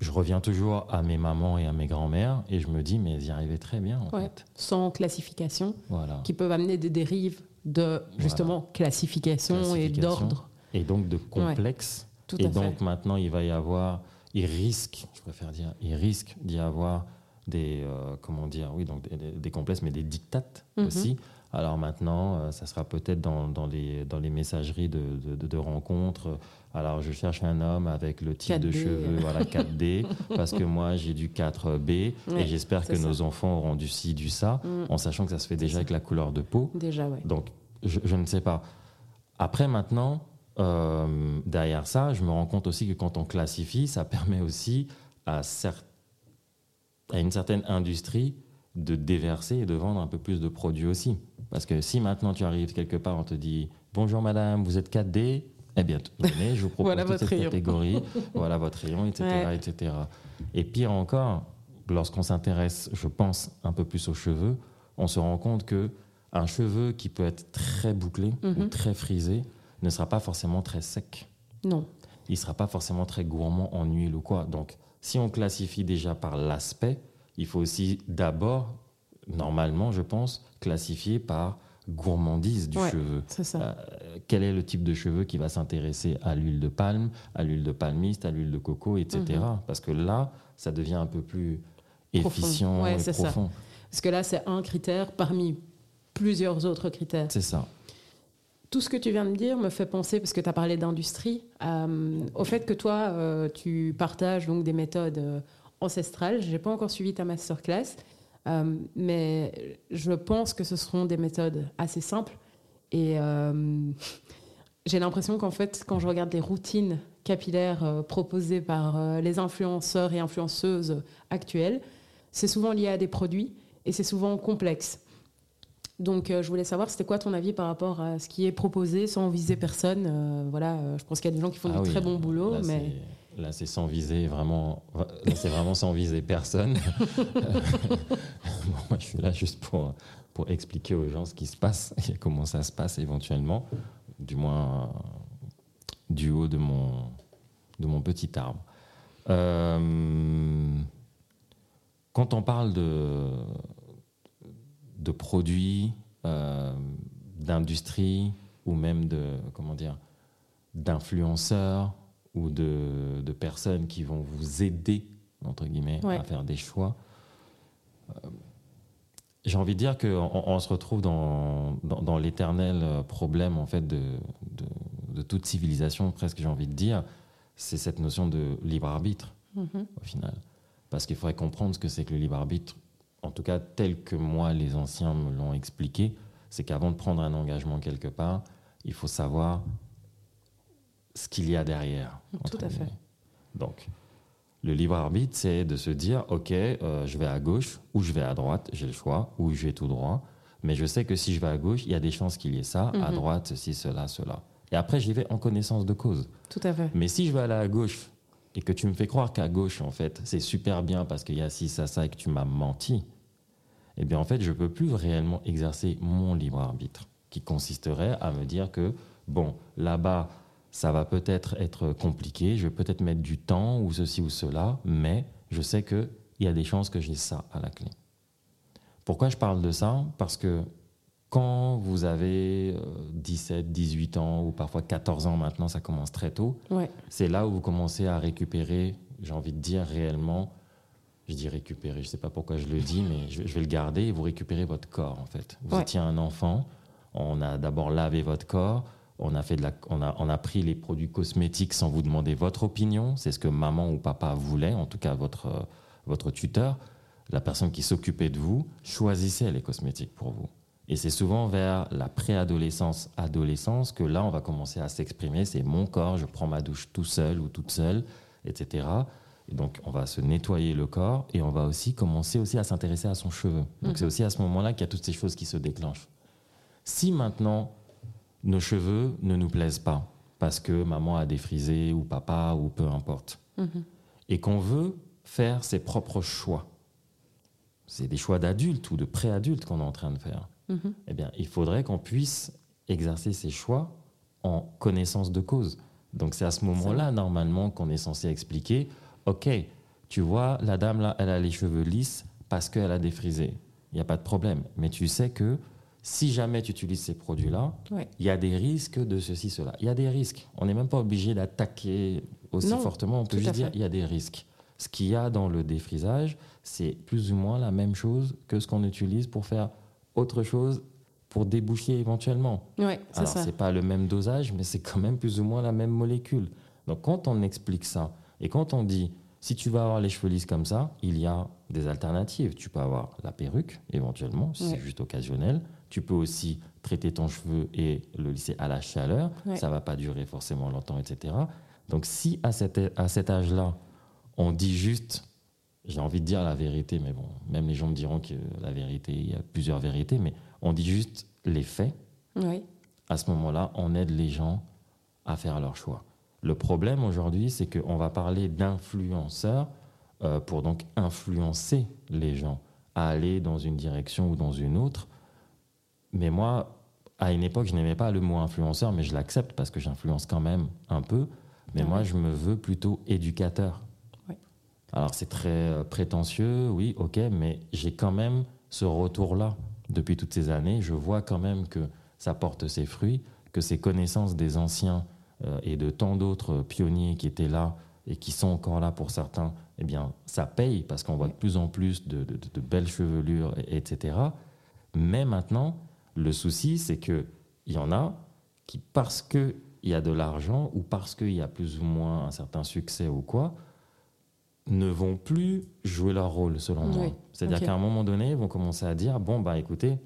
je reviens toujours à mes mamans et à mes grands-mères et je me dis, mais ils y arrivaient très bien, en fait. Sans classification, voilà. qui peuvent amener des dérives de, justement, classification, et d'ordre. Et donc de complexe. et donc maintenant, il va y avoir, il risque, je préfère dire, il risque d'y avoir des, euh, comment dire, oui, donc des, complexes, mais des dictates mhm. aussi. Alors maintenant, euh, ça sera peut-être dans, dans, les, dans les messageries de, de, rencontres. Alors, je cherche un homme avec le type de cheveux, voilà, 4D, [laughs] parce que moi, j'ai du 4B, et j'espère que nos enfants auront du ci, du ça, mm. en sachant que ça se fait déjà avec la couleur de peau. Déjà, oui. Donc, je, je, ne sais pas. Après, maintenant, euh, derrière ça, je me rends compte aussi que quand on classifie, ça permet aussi à, à une certaine industrie de déverser et de vendre un peu plus de produits aussi. Parce que si maintenant tu arrives quelque part, on te dit bonjour madame, vous êtes 4D, eh bien, venez, je vous propose voilà toute cette catégorie, [laughs] voilà votre rayon, etc., etc. Et pire encore, lorsqu'on s'intéresse, je pense, un peu plus aux cheveux, on se rend compte que un cheveu qui peut être très bouclé ou mhm. très frisé ne sera pas forcément très sec. Non. Il ne sera pas forcément très gourmand en huile ou quoi. Donc, si on classifie déjà par l'aspect, il faut aussi d'abord, normalement, je pense, classifier par gourmandise du cheveu. C'est ça. Euh, quel est le type de cheveu qui va s'intéresser à l'huile de palme, à l'huile de palmiste, à l'huile de coco, etc. Mhm. Parce que là, ça devient un peu plus efficient et profond. Ça. Parce que là, c'est un critère parmi plusieurs autres critères. C'est ça. Tout ce que tu viens de dire me fait penser, parce que tu as parlé d'industrie, euh, au fait que toi, euh, tu partages donc des méthodes euh, ancestrales. Je n'ai pas encore suivi ta masterclass, mais je pense que ce seront des méthodes assez simples. Et [laughs] j'ai l'impression qu'en fait, quand je regarde les routines capillaires proposées par les influenceurs et influenceuses actuelles, c'est souvent lié à des produits et c'est souvent complexe. Donc, euh, je voulais savoir, c'était quoi ton avis par rapport à ce qui est proposé sans viser personne euh, Voilà, euh, je pense qu'il y a des gens qui font ah du très bon boulot, là, mais là, c'est sans viser vraiment. c'est vraiment sans viser personne. [laughs] [laughs] moi, je suis là juste pour pour expliquer aux gens ce qui se passe [laughs] et comment ça se passe éventuellement, du moins du haut de mon de mon petit arbre. quand on parle de de produits, euh, d'industrie ou même de comment dire d'influenceurs ou de, de, personnes qui vont vous aider entre guillemets à faire des choix. Euh, j'ai envie de dire qu'on on se retrouve dans, dans, l'éternel problème en fait de, de, toute civilisation presque j'ai envie de dire c'est cette notion de libre arbitre mm-hmm. au final parce qu'il faudrait comprendre ce que c'est que le libre arbitre en tout cas tel que moi les anciens me l'ont expliqué, c'est qu'avant de prendre un engagement quelque part, il faut savoir ce qu'il y a derrière. Tout à fait. Donc, le libre arbitre, c'est de se dire, OK, euh, je vais à gauche ou je vais à droite, j'ai le choix, ou je vais tout droit. Mais je sais que si je vais à gauche, il y a des chances qu'il y ait ça, à mhm. droite, ceci, cela, cela. Et après, j'y vais en connaissance de cause. Tout à fait. Mais si je vais aller à gauche et que tu me fais croire qu'à gauche, en fait, c'est super bien parce qu'il y a ci, ça, ça, et que tu m'as menti, eh bien, en fait, je ne peux plus réellement exercer mon libre arbitre, qui consisterait à me dire que, bon, là-bas, ça va peut-être être compliqué, je vais peut-être mettre du temps ou ceci ou cela, mais je sais qu'il y a des chances que j'ai ça à la clé. Pourquoi je parle de ça? Parce que quand vous avez 17, 18 ans ou parfois 14 ans maintenant, ça commence très tôt, c'est là où vous commencez à récupérer, j'ai envie de dire réellement, je dis récupérer, je ne sais pas pourquoi je le dis, mais je, vais le garder, et vous récupérez votre corps en fait. Vous étiez un enfant, on a d'abord lavé votre corps, on a, fait de la, on, a, on a pris les produits cosmétiques sans vous demander votre opinion, c'est ce que maman ou papa voulait, en tout cas votre, votre tuteur, la personne qui s'occupait de vous, choisissait les cosmétiques pour vous. Et c'est souvent vers la préadolescence, adolescence, que là, on va commencer à s'exprimer. C'est mon corps, je prends ma douche tout seul ou toute seule, etc. Et donc, on va se nettoyer le corps et on va aussi commencer aussi à s'intéresser à son cheveu. Donc, c'est mhm. aussi à ce moment-là qu'il y a toutes ces choses qui se déclenchent. Si maintenant, nos cheveux ne nous plaisent pas, parce que maman a défrisé ou papa ou peu importe, mhm. et qu'on veut faire ses propres choix, c'est des choix d'adultes ou de préadultes qu'on est en train de faire. Mhm. eh bien, il faudrait qu'on puisse exercer ces choix en connaissance de cause. Donc c'est à ce moment-là, normalement, qu'on est censé expliquer, OK, tu vois, la dame, là, elle a les cheveux lisses parce qu'elle a défrisé. Il n'y a pas de problème. Mais tu sais que si jamais tu utilises ces produits-là, il y a des risques de ceci, cela. Il y a des risques. On n'est même pas obligé d'attaquer aussi fortement. On peut juste dire il y a des risques. Ce qu'il y a dans le défrisage, c'est plus ou moins la même chose que ce qu'on utilise pour faire autre chose pour déboucher éventuellement. Ouais, Alors, ce n'est pas le même dosage, mais c'est quand même plus ou moins la même molécule. Donc, quand on explique ça, et quand on dit, si tu vas avoir les cheveux lisses comme ça, il y a des alternatives. Tu peux avoir la perruque, éventuellement, si c'est juste occasionnel. Tu peux aussi traiter ton cheveu et le lisser à la chaleur. Ça ne va pas durer forcément longtemps, etc. Donc, si à cet, à cet âge-là, on dit juste j'ai envie de dire la vérité, mais bon, même les gens me diront que la vérité, il y a plusieurs vérités, mais on dit juste les faits. Oui. À ce moment-là, on aide les gens à faire leur choix. Le problème aujourd'hui, c'est qu'on va parler d'influenceurs euh, pour donc influencer les gens à aller dans une direction ou dans une autre. Mais moi, à une époque, je n'aimais pas le mot influenceur, mais je l'accepte parce que j'influence quand même un peu. Mais ah moi, je me veux plutôt éducateur. Alors c'est très euh, prétentieux, oui, ok, mais j'ai quand même ce retour-là depuis toutes ces années. Je vois quand même que ça porte ses fruits, que ces connaissances des anciens euh, et de tant d'autres pionniers qui étaient là et qui sont encore là pour certains, eh bien, ça paye parce qu'on voit de plus en plus de, belles chevelures, etc. Mais maintenant, le souci, c'est qu'il y en a qui, parce qu'il y a de l'argent ou parce qu'il y a plus ou moins un certain succès ou quoi, ne vont plus jouer leur rôle, selon moi. C'est-à-dire qu'à un moment donné, ils vont commencer à dire, bon, bah écoutez,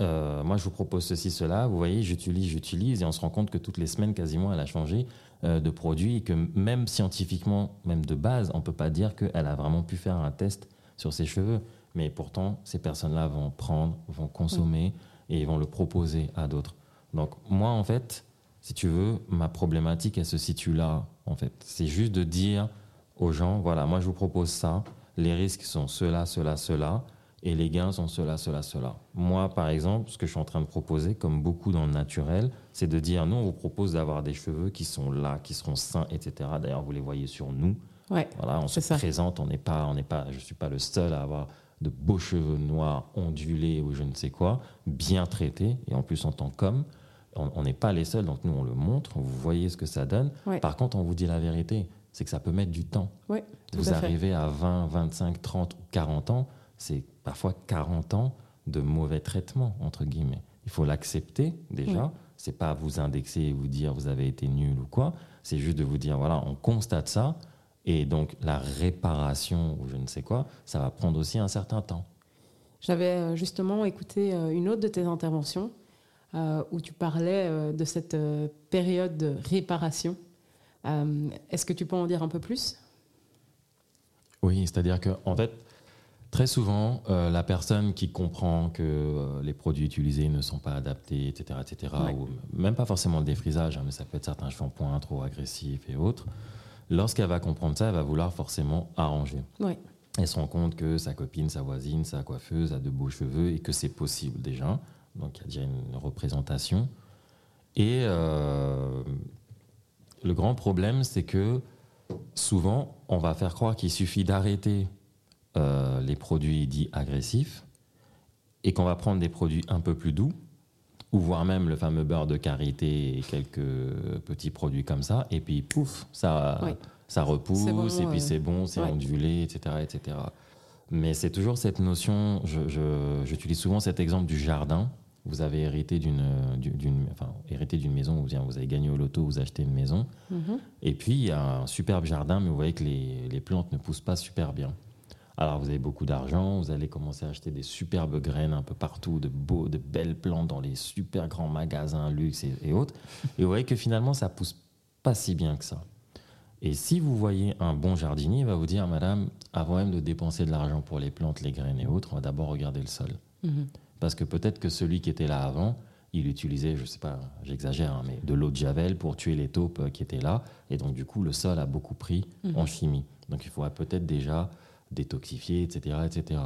euh, moi je vous propose ceci, cela, vous voyez, j'utilise, j'utilise, et on se rend compte que toutes les semaines, quasiment, elle a changé euh, de produit, et que même scientifiquement, même de base, on ne peut pas dire qu'elle a vraiment pu faire un test sur ses cheveux. Mais pourtant, ces personnes-là vont prendre, vont consommer, et ils vont le proposer à d'autres. Donc moi, en fait, si tu veux, ma problématique, elle se situe là, en fait. C'est juste de dire aux gens, voilà, moi je vous propose ça, les risques sont cela, cela, cela, et les gains sont cela, cela, cela. Moi, par exemple, ce que je suis en train de proposer, comme beaucoup dans le naturel, c'est de dire, nous, on vous propose d'avoir des cheveux qui sont là, qui seront sains, etc. D'ailleurs, vous les voyez sur nous. Ouais, voilà, on se présente, on n'est pas, on n'est pas, je suis pas le seul à avoir de beaux cheveux noirs ondulés ou je ne sais quoi, bien traités, et en plus en tant qu'homme. On n'est pas les seuls, donc nous on le montre, vous voyez ce que ça donne. Par contre, on vous dit la vérité c'est que ça peut mettre du temps. vous arrivez à 20, 25, 30 ou 40 ans, c'est parfois 40 ans de mauvais traitement, entre guillemets. Il faut l'accepter déjà. Ce C'est pas vous indexer et vous dire vous avez été nul ou quoi. C'est juste de vous dire voilà, on constate ça. Et donc la réparation ou je ne sais quoi, ça va prendre aussi un certain temps. J'avais euh, justement écouté euh, une autre de tes interventions euh, où tu parlais de cette période de réparation euh, est-ce que tu peux en dire un peu plus? Oui, c'est-à-dire que en fait, très souvent, euh, la personne qui comprend que euh, les produits utilisés ne sont pas adaptés, etc., etc., ou même pas forcément le défrisage, hein, mais ça peut être certains shampoings trop agressifs et autres, lorsqu'elle va comprendre ça, elle va vouloir forcément arranger. Elle se rend compte que sa copine, sa voisine, sa coiffeuse a de beaux cheveux et que c'est possible déjà. Donc il y a déjà une représentation. Et le grand problème, c'est que souvent, on va faire croire qu'il suffit d'arrêter euh, les produits dits agressifs et qu'on va prendre des produits un peu plus doux, ou voire même le fameux beurre de karité et quelques petits produits comme ça, et puis pouf, ça, ça repousse, et puis c'est bon, c'est ondulé, etc., etc. Mais c'est toujours cette notion, j'utilise souvent cet exemple du jardin. Vous avez hérité d'une, enfin, hérité d'une maison, vous, vous avez gagné au loto, vous achetez une maison. Mm-hmm. Et puis, il y a un superbe jardin, mais vous voyez que les, les plantes ne poussent pas super bien. Alors vous avez beaucoup d'argent, vous allez commencer à acheter des superbes graines un peu partout, de beaux, de belles plantes dans les super grands magasins luxe et, autres. Et vous voyez que finalement ça pousse pas si bien que ça. Et si vous voyez un bon jardinier, il va vous dire, Madame, avant même de dépenser de l'argent pour les plantes, les graines et autres, on va d'abord regarder le sol. Mhm. Parce que peut-être que celui qui était là avant, il utilisait, je sais pas, j'exagère, hein, mais de l'eau de javel pour tuer les taupes qui étaient là. Et donc, du coup, le sol a beaucoup pris en mhm. chimie. Donc, il faudrait peut-être déjà détoxifier, etc., etc.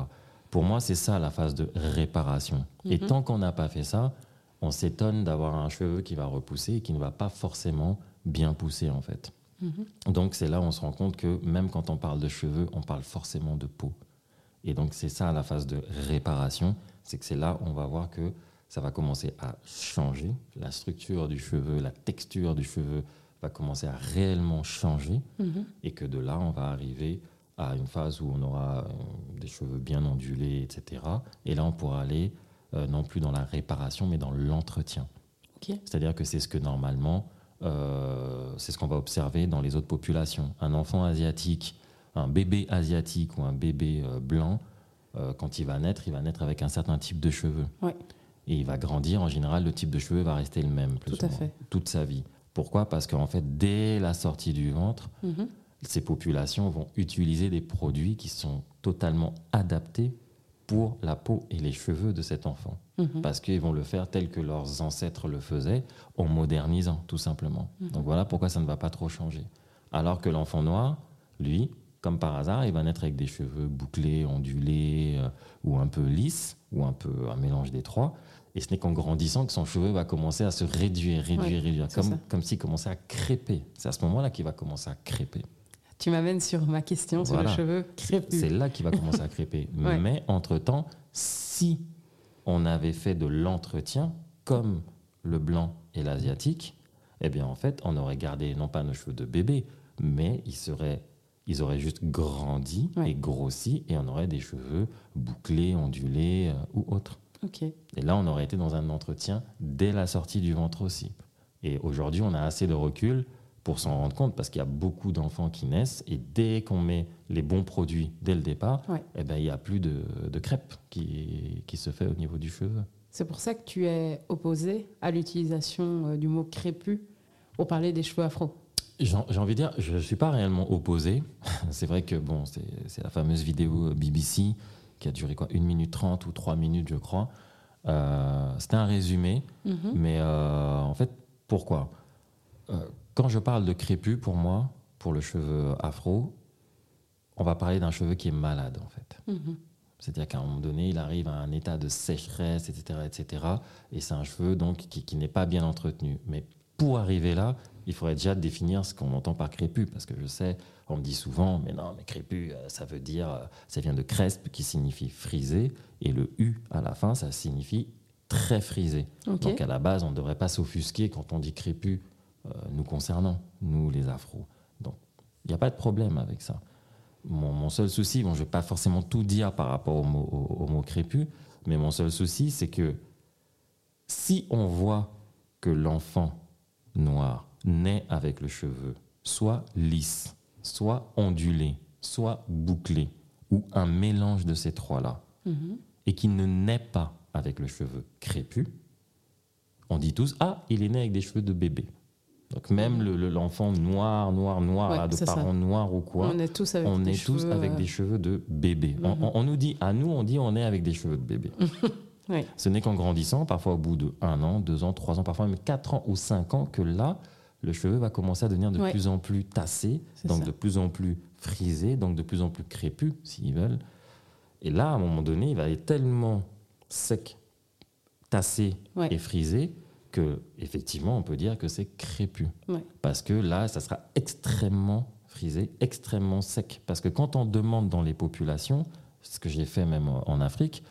Pour moi, c'est ça la phase de réparation. Et mhm. tant qu'on n'a pas fait ça, on s'étonne d'avoir un cheveu qui va repousser et qui ne va pas forcément bien pousser, en fait. Mhm. Donc, c'est là où on se rend compte que même quand on parle de cheveux, on parle forcément de peau. Et donc, c'est ça la phase de réparation. C'est que c'est là où on va voir que ça va commencer à changer. La structure du cheveu, la texture du cheveu va commencer à réellement changer. Mhm. Et que de là, on va arriver à une phase où on aura euh, des cheveux bien ondulés, etc. Et là, on pourra aller euh, non plus dans la réparation, mais dans l'entretien. C'est-à-dire que c'est ce que normalement, euh, c'est ce qu'on va observer dans les autres populations. Un enfant asiatique, un bébé asiatique ou un bébé blanc, quand il va naître, il va naître avec un certain type de cheveux. Et il va grandir, en général, le type de cheveux va rester le même, plus Tout à fait. toute sa vie. Pourquoi? Parce qu'en fait, dès la sortie du ventre, mm-hmm ces populations vont utiliser des produits qui sont totalement adaptés pour la peau et les cheveux de cet enfant. Mhm. Parce qu'ils vont le faire tel que leurs ancêtres le faisaient, en modernisant, tout simplement. Mhm. Donc voilà pourquoi ça ne va pas trop changer. Alors que l'enfant noir, lui, comme par hasard, il va naître avec des cheveux bouclés, ondulés, euh, ou un peu lisses, ou un peu un mélange des trois. Et ce n'est qu'en grandissant que son cheveu va commencer à se réduire, réduire, réduire, comme, comme s'il commençait à crêper. C'est à ce moment-là qu'il va commencer à crêper. Tu m'amènes sur ma question sur le cheveu. C'est là qu'il va commencer à crêper. [laughs] Mais entre-temps, si on avait fait de l'entretien, comme le blanc et l'asiatique, eh bien en fait, on aurait gardé non pas nos cheveux de bébé, mais ils, seraient, ils auraient juste grandi et grossi et on aurait des cheveux bouclés, ondulés euh, ou autres. Et là, on aurait été dans un entretien dès la sortie du ventre aussi. Et aujourd'hui, on a assez de recul pour s'en rendre compte, parce qu'il y a beaucoup d'enfants qui naissent, et dès qu'on met les bons produits dès le départ, eh ben, il n'y a plus de, de crêpe qui, qui, se fait au niveau du cheveu. C'est pour ça que tu es opposé à l'utilisation euh, du mot crépus pour parler des cheveux afro. J'ai envie de dire, je ne suis pas réellement opposé. [laughs] c'est vrai que bon, c'est la fameuse vidéo BBC qui a duré quoi, 1 minute 30 ou 3 minutes, je crois. Euh, C'était un résumé, mm-hmm. mais euh, en fait, pourquoi? Euh, quand je parle de crépus, pour moi, pour le cheveu afro, on va parler d'un cheveu qui est malade, en fait. Mhm. C'est-à-dire qu'à un moment donné, il arrive à un état de sécheresse, etc., etc. Et c'est un cheveu donc qui, n'est pas bien entretenu. Mais pour arriver là, il faudrait déjà définir ce qu'on entend par crépus, parce que je sais, on me dit souvent, mais non, mais crépus, euh, ça veut dire, euh, ça vient de crespe, qui signifie frisé, et le u à la fin, ça signifie très frisé. Donc à la base, on ne devrait pas s'offusquer quand on dit crépus euh, nous concernant, nous les afros. Donc, il n'y a pas de problème avec ça. Mon, seul souci, bon, je ne vais pas forcément tout dire par rapport au mot, au, mot crépus, mais mon seul souci, c'est que si on voit que l'enfant noir naît avec le cheveu soit lisse, soit ondulé, soit bouclé, ou un mélange de ces trois-là, mm-hmm. et qu'il ne naît pas avec le cheveu crépus, on dit tous Ah, il est né avec des cheveux de bébé. Donc même l'enfant noir, noir, noir, de parents noirs ou quoi, on est tous avec, on des, est cheveux, tous avec des cheveux de bébé. on, mhm. nous dit, à nous, on dit on est avec des cheveux de bébé. [laughs] Ce n'est qu'en grandissant, parfois au bout de un an, deux ans, trois ans, parfois même quatre ans ou cinq ans, que là, le cheveu va commencer à devenir de plus en plus tassé, donc de plus en plus frisé, donc de plus en plus crépus, s'ils veulent. Et là, à un moment donné, il va être tellement sec, tassé et frisé que effectivement on peut dire que c'est crépus. Parce que là, ça sera extrêmement frisé, extrêmement sec. Parce que quand on demande dans les populations, ce que j'ai fait même en Afrique,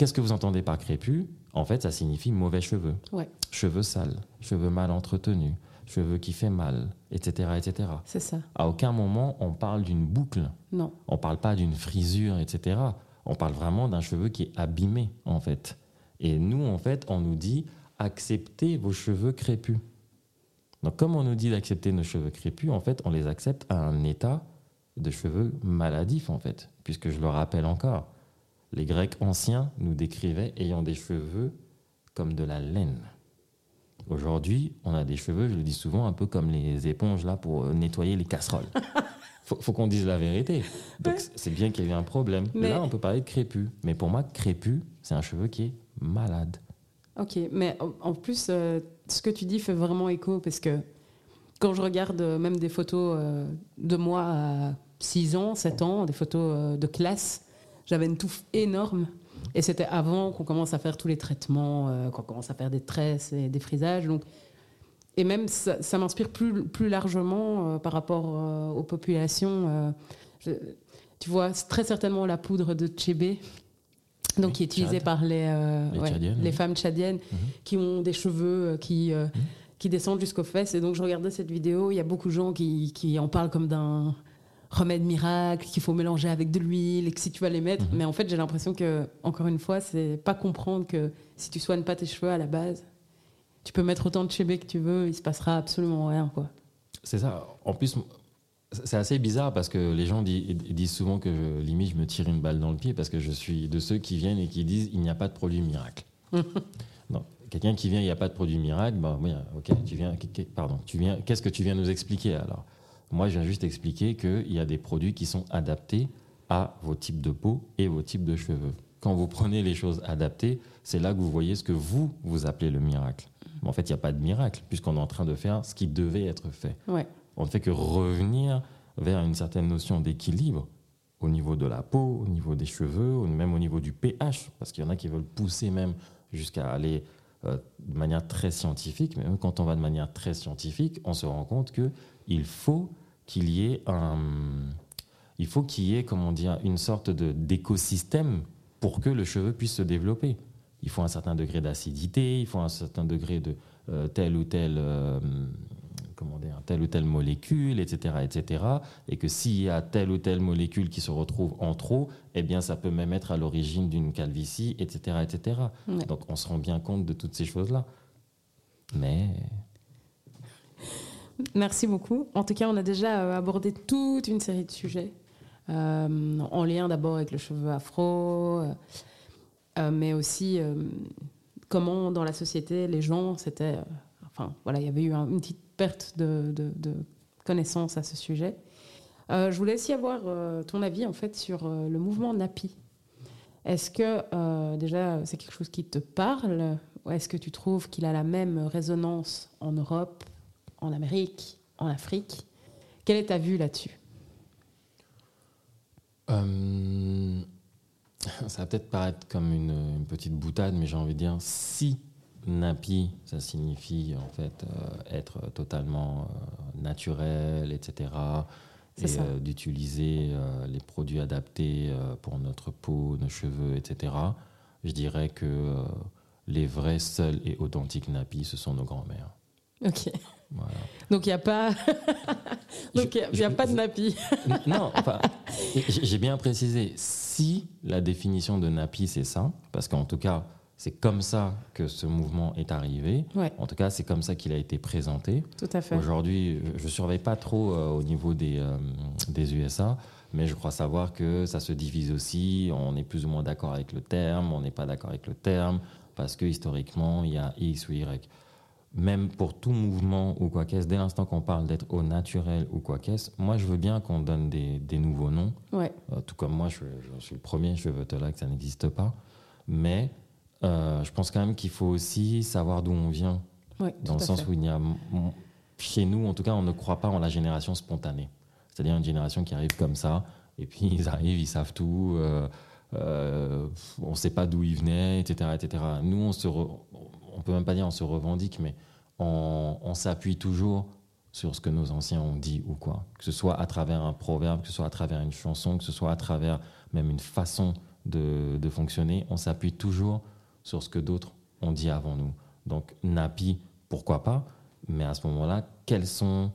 Qu'est-ce que vous entendez par crépus En fait, ça signifie mauvais cheveux. Ouais. Cheveux sales, cheveux mal entretenus, cheveux qui fait mal, etc. etc. C'est ça. À aucun moment on parle d'une boucle. Non. On parle pas d'une frisure, etc. On parle vraiment d'un cheveu qui est abîmé, en fait. Et nous, en fait, on nous dit acceptez vos cheveux crépus. Donc, comme on nous dit d'accepter nos cheveux crépus, en fait, on les accepte à un état de cheveux maladifs, en fait. Puisque je le rappelle encore, les Grecs anciens nous décrivaient ayant des cheveux comme de la laine. Aujourd'hui, on a des cheveux, je le dis souvent, un peu comme les éponges là pour euh, nettoyer les casseroles. [laughs] Faut, faut qu'on dise la vérité. Donc c'est bien qu'il y ait un problème. Là, on peut parler de crépus. Mais pour moi, crépus, c'est un cheveu qui est malade. Ok, mais en plus, euh, ce que tu dis fait vraiment écho parce que quand je regarde euh, même des photos de moi à 6 ans, 7 ans, des photos de classe, j'avais une touffe énorme. Et c'était avant qu'on commence à faire tous les traitements, euh, qu'on commence à faire des tresses et des frisages. Donc, et même, ça, m'inspire plus, plus largement euh, par rapport euh, aux populations. tu vois, très certainement la poudre de Tchébé, donc qui est utilisée par les, les, femmes tchadiennes mhm. qui ont des cheveux qui, mhm. qui descendent jusqu'aux fesses. Et donc, je regardais cette vidéo, il y a beaucoup de gens qui, qui en parlent comme d'un remède miracle qu'il faut mélanger avec de l'huile et que si tu vas les mettre. Mhm. Mais en fait, j'ai l'impression que, encore une fois, c'est pas comprendre que si tu soignes pas tes cheveux à la base, tu peux mettre autant de chébé que tu veux, il se passera absolument rien, quoi. C'est ça. En plus, c'est assez bizarre parce que les gens disent, souvent que je, limite je me tire une balle dans le pied parce que je suis de ceux qui viennent et qui disent il n'y a pas de produit miracle. [laughs] non, quelqu'un qui vient il n'y a pas de produit miracle, bah oui, ok, tu viens, pardon, tu viens, qu'est-ce que tu viens nous expliquer alors? Moi, je viens juste expliquer qu'il y a des produits qui sont adaptés à vos types de peau et vos types de cheveux. Quand vous prenez les choses adaptées, c'est là que vous voyez ce que vous, vous appelez le miracle. Mais en fait, il n'y a pas de miracle, puisqu'on est en train de faire ce qui devait être fait. On ne fait que revenir vers une certaine notion d'équilibre au niveau de la peau, au niveau des cheveux, même au niveau du pH, parce qu'il y en a qui veulent pousser même jusqu'à aller euh, de manière très scientifique. Mais même quand on va de manière très scientifique, on se rend compte qu'il faut qu'il y ait un, il faut qu'il y ait, comment dire, une sorte de d'écosystème pour que le cheveu puisse se développer. Il faut un certain degré d'acidité, il faut un certain degré de euh, telle ou telle, euh, comment dire, telle ou telle molécule, etc., etc. Et que s'il y a telle ou telle molécule qui se retrouve en trop, eh bien, ça peut même être à l'origine d'une calvitie, etc., etc. Donc, on se rend bien compte de toutes ces choses-là. Mais Merci beaucoup. En tout cas, on a déjà euh, abordé toute une série de sujets, euh, en lien d'abord avec le cheveu afro, euh, mais aussi comment dans la société les gens, c'était, enfin voilà, il y avait eu une petite perte de, connaissances à ce sujet. je voulais aussi avoir ton avis en fait sur le mouvement NAPI. Est-ce que déjà c'est quelque chose qui te parle? Ou est-ce que tu trouves qu'il a la même résonance en Europe? En Amérique, en Afrique. Quelle est ta vue là-dessus? Euh, Ça va peut-être paraître comme une, petite boutade, mais j'ai envie de dire si napi, ça signifie en fait euh, être totalement euh, naturel, etc. Et d'utiliser les produits adaptés pour notre peau, nos cheveux, etc. Je dirais que les vrais, seuls et authentiques nappies, ce sont nos grands-mères. Ok. Donc il n'y a pas, [laughs] donc il a, pas de nappy. non, enfin, j'ai bien précisé. Si la définition de nappy c'est ça, parce qu'en tout cas c'est comme ça que ce mouvement est arrivé. En tout cas c'est comme ça qu'il a été présenté. Tout à fait. Aujourd'hui, je, ne surveille pas trop euh, au niveau des euh, des USA. Mais je crois savoir que ça se divise aussi. On est plus ou moins d'accord avec le terme, on n'est pas d'accord avec le terme, parce que historiquement, il y a X ou Y même pour tout mouvement ou quoi qu'est-ce, dès l'instant qu'on parle d'être au naturel ou quoi qu'est-ce, moi je veux bien qu'on donne des, des, nouveaux noms. Ouais. Euh, tout comme moi, je, suis le premier, je veux te là que ça n'existe pas. Mais euh, je pense quand même qu'il faut aussi savoir d'où on vient. dans le sens où il y a. Chez nous, en tout cas, on ne croit pas en la génération spontanée. C'est-à-dire une génération qui arrive comme ça, et puis ils arrivent, ils savent tout. Euh, on ne sait pas d'où ils venaient, etc., etc. Nous, on se, on peut même pas dire on se revendique, mais on, s'appuie toujours sur ce que nos anciens ont dit ou quoi. Que ce soit à travers un proverbe, que ce soit à travers une chanson, que ce soit à travers même une façon de, de fonctionner, on s'appuie toujours sur ce que d'autres ont dit avant nous. Donc, NAPI, pourquoi pas, mais à ce moment-là, quelles sont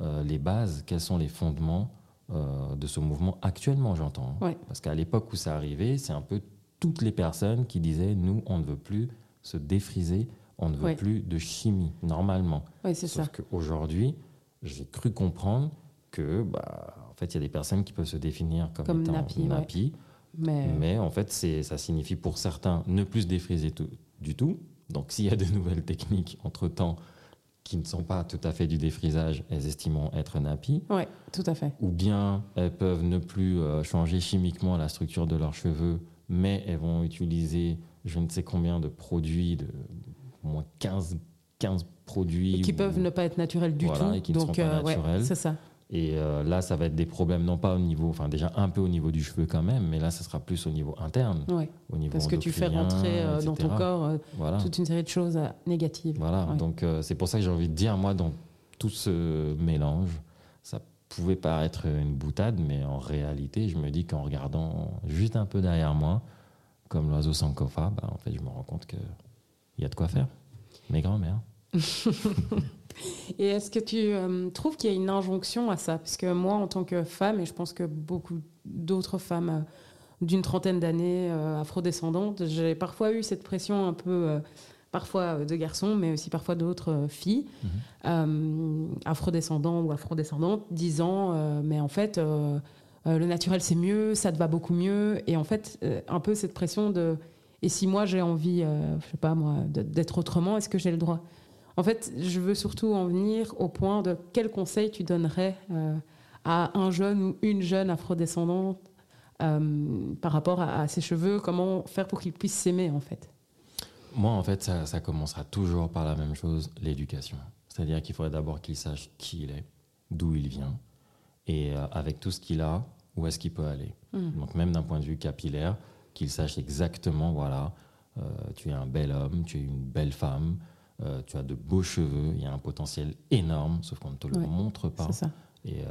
euh, les bases, quels sont les fondements euh, de ce mouvement actuellement, j'entends Ouais. Parce qu'à l'époque où ça arrivait, c'est un peu toutes les personnes qui disaient nous, on ne veut plus se défriser, on ne veut plus de chimie, normalement. Oui, c'est ça. Sauf qu'aujourd'hui, j'ai cru comprendre que, bah, en fait, il y a des personnes qui peuvent se définir comme, Comme étant nappy, ouais. nappy, Mais, mais en fait, c'est, ça signifie pour certains ne plus se défriser tout- du tout. Donc, s'il y a de nouvelles techniques entre-temps qui ne sont pas tout à fait du défrisage, elles estimeront être nappy, ouais, tout à fait. ou bien elles peuvent ne plus euh, changer chimiquement la structure de leurs cheveux, mais elles vont utiliser je ne sais combien de produits, de au moins 15, 15 produits. Et qui peuvent ne pas être naturels du Voilà, tout. et qui ne seront pas euh, ouais, naturels. c'est ça. Et euh, là, ça va être des problèmes, non pas au niveau, enfin déjà un peu au niveau du cheveu quand même, mais là, ça sera plus au niveau interne, Ouais, au niveau parce que tu fais rentrer euh, dans ton corps euh, Voilà. toute une série de choses négatives. Voilà, Ouais. donc c'est pour ça que j'ai envie de dire, moi, dans tout ce mélange, ça pouvait paraître une boutade, mais en réalité, je me dis qu'en regardant juste un peu derrière moi, comme l'oiseau Sankofa, bah, en fait, je me rends compte qu'il y a de quoi faire. Mes grands-mères. [laughs] Et est-ce que tu euh, trouves qu'il y a une injonction à ça? Parce que moi, en tant que femme, et je pense que beaucoup d'autres femmes euh, d'une trentaine d'années euh, afrodescendantes, j'ai parfois eu cette pression un peu, euh, parfois de garçons, mais aussi parfois d'autres filles Mhm. euh, afrodescendants ou afrodescendantes, disant mais en fait euh, le naturel c'est mieux, ça te va beaucoup mieux, et en fait euh, un peu cette pression de et si moi j'ai envie, euh, je sais pas moi, d'être autrement, est-ce que j'ai le droit? En fait, je veux surtout en venir au point de quel conseil tu donnerais euh, à un jeune ou une jeune afrodescendante par rapport à, ses cheveux, comment faire pour qu'il puisse s'aimer en fait? Moi, en fait, ça, commencera toujours par la même chose, l'éducation. C'est-à-dire qu'il faudrait d'abord qu'il sache qui il est, d'où il vient, et avec tout ce qu'il a, où est-ce qu'il peut aller. Mm. Donc même d'un point de vue capillaire, qu'il sache exactement, voilà, euh, tu es un bel homme, tu es une belle femme, euh, tu as de beaux cheveux, il y a un potentiel énorme, sauf qu'on ne te le Ouais, montre pas. Ça. Et euh,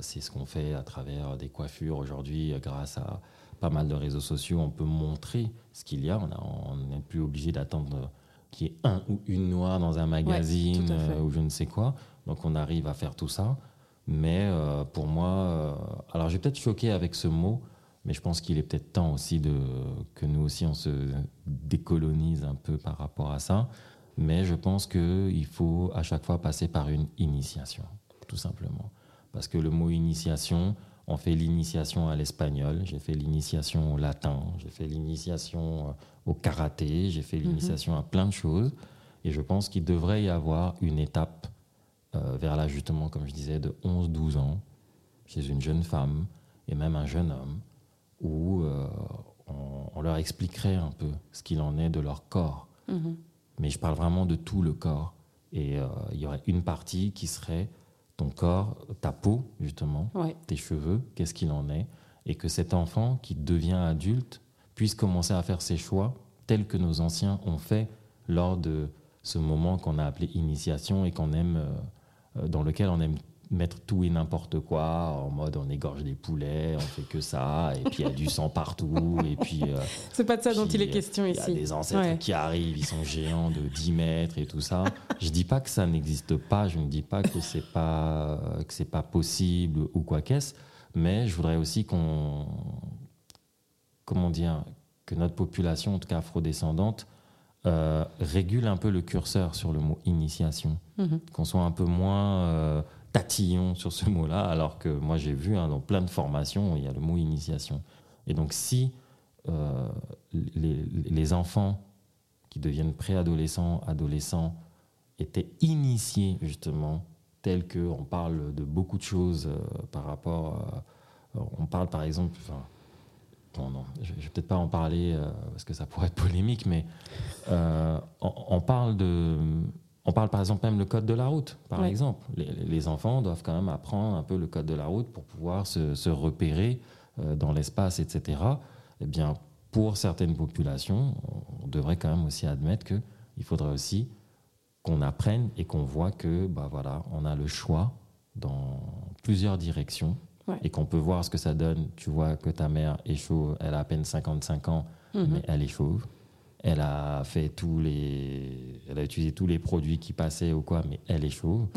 c'est ce qu'on fait à travers des coiffures aujourd'hui, grâce à pas mal de réseaux sociaux. On peut montrer ce qu'il y a. On n'est plus obligé d'attendre qu'il y ait un ou une noire dans un magazine ou je ne sais quoi. Donc on arrive à faire tout ça. Mais euh, pour moi, euh, alors j'ai peut-être choqué avec ce mot, mais je pense qu'il est peut-être temps aussi de, que nous aussi on se décolonise un peu par rapport à ça. Mais je pense qu'il faut à chaque fois passer par une initiation, tout simplement. Parce que le mot initiation, on fait l'initiation à l'espagnol, j'ai fait l'initiation au latin, j'ai fait l'initiation euh, au karaté, j'ai fait l'initiation à plein de choses. Et je pense qu'il devrait y avoir une étape euh, vers là, justement, comme je disais, de 11-12 ans, chez une jeune femme et même un jeune homme, où euh, on, on leur expliquerait un peu ce qu'il en est de leur corps. Mhm. Mais je parle vraiment de tout le corps. Et euh, il y aurait une partie qui serait ton corps, ta peau, justement, Ouais. tes cheveux, qu'est-ce qu'il en est, et que cet enfant qui devient adulte puisse commencer à faire ses choix tels que nos anciens ont fait lors de ce moment qu'on a appelé initiation et qu'on aime, dans lequel on aime mettre tout et n'importe quoi, en mode on égorge des poulets, on fait que ça, et puis il y a du sang partout, et puis euh, C'est pas de ça dont il est question il y a ici. des ancêtres Ouais. qui arrivent, ils sont géants de 10 mètres et tout ça. Je dis pas que ça n'existe pas, je ne dis pas que c'est pas que c'est pas possible ou quoi qu'est-ce, mais je voudrais aussi qu'on comment dire que notre population, en tout cas afrodescendante, euh, régule un peu le curseur sur le mot initiation, Mhm. qu'on soit un peu moins euh, tatillon sur ce mot-là, alors que moi j'ai vu hein, dans plein de formations, il y a le mot initiation. Et donc si euh, les, les enfants qui deviennent préadolescents, adolescents, étaient initiés justement, tels qu'on parle de beaucoup de choses par rapport... on parle par exemple... enfin, Bon, non, je ne vais peut-être pas en parler euh, parce que ça pourrait être polémique, mais euh, on, on parle de, on parle par exemple même le code de la route, par Ouais. exemple. Les, les enfants doivent quand même apprendre un peu le code de la route pour pouvoir se, se repérer euh, dans l'espace, etc. Eh bien, pour certaines populations, on devrait quand même aussi admettre que il faudrait aussi qu'on apprenne et qu'on voit que, bah voilà, on a le choix dans plusieurs directions et qu'on peut voir ce que ça donne, tu vois que ta mère est chauve, elle a à peine 55 ans, mhm. mais elle est chauve. Elle a fait tous les, elle a utilisé tous les produits qui passaient ou quoi, mais elle est chauve.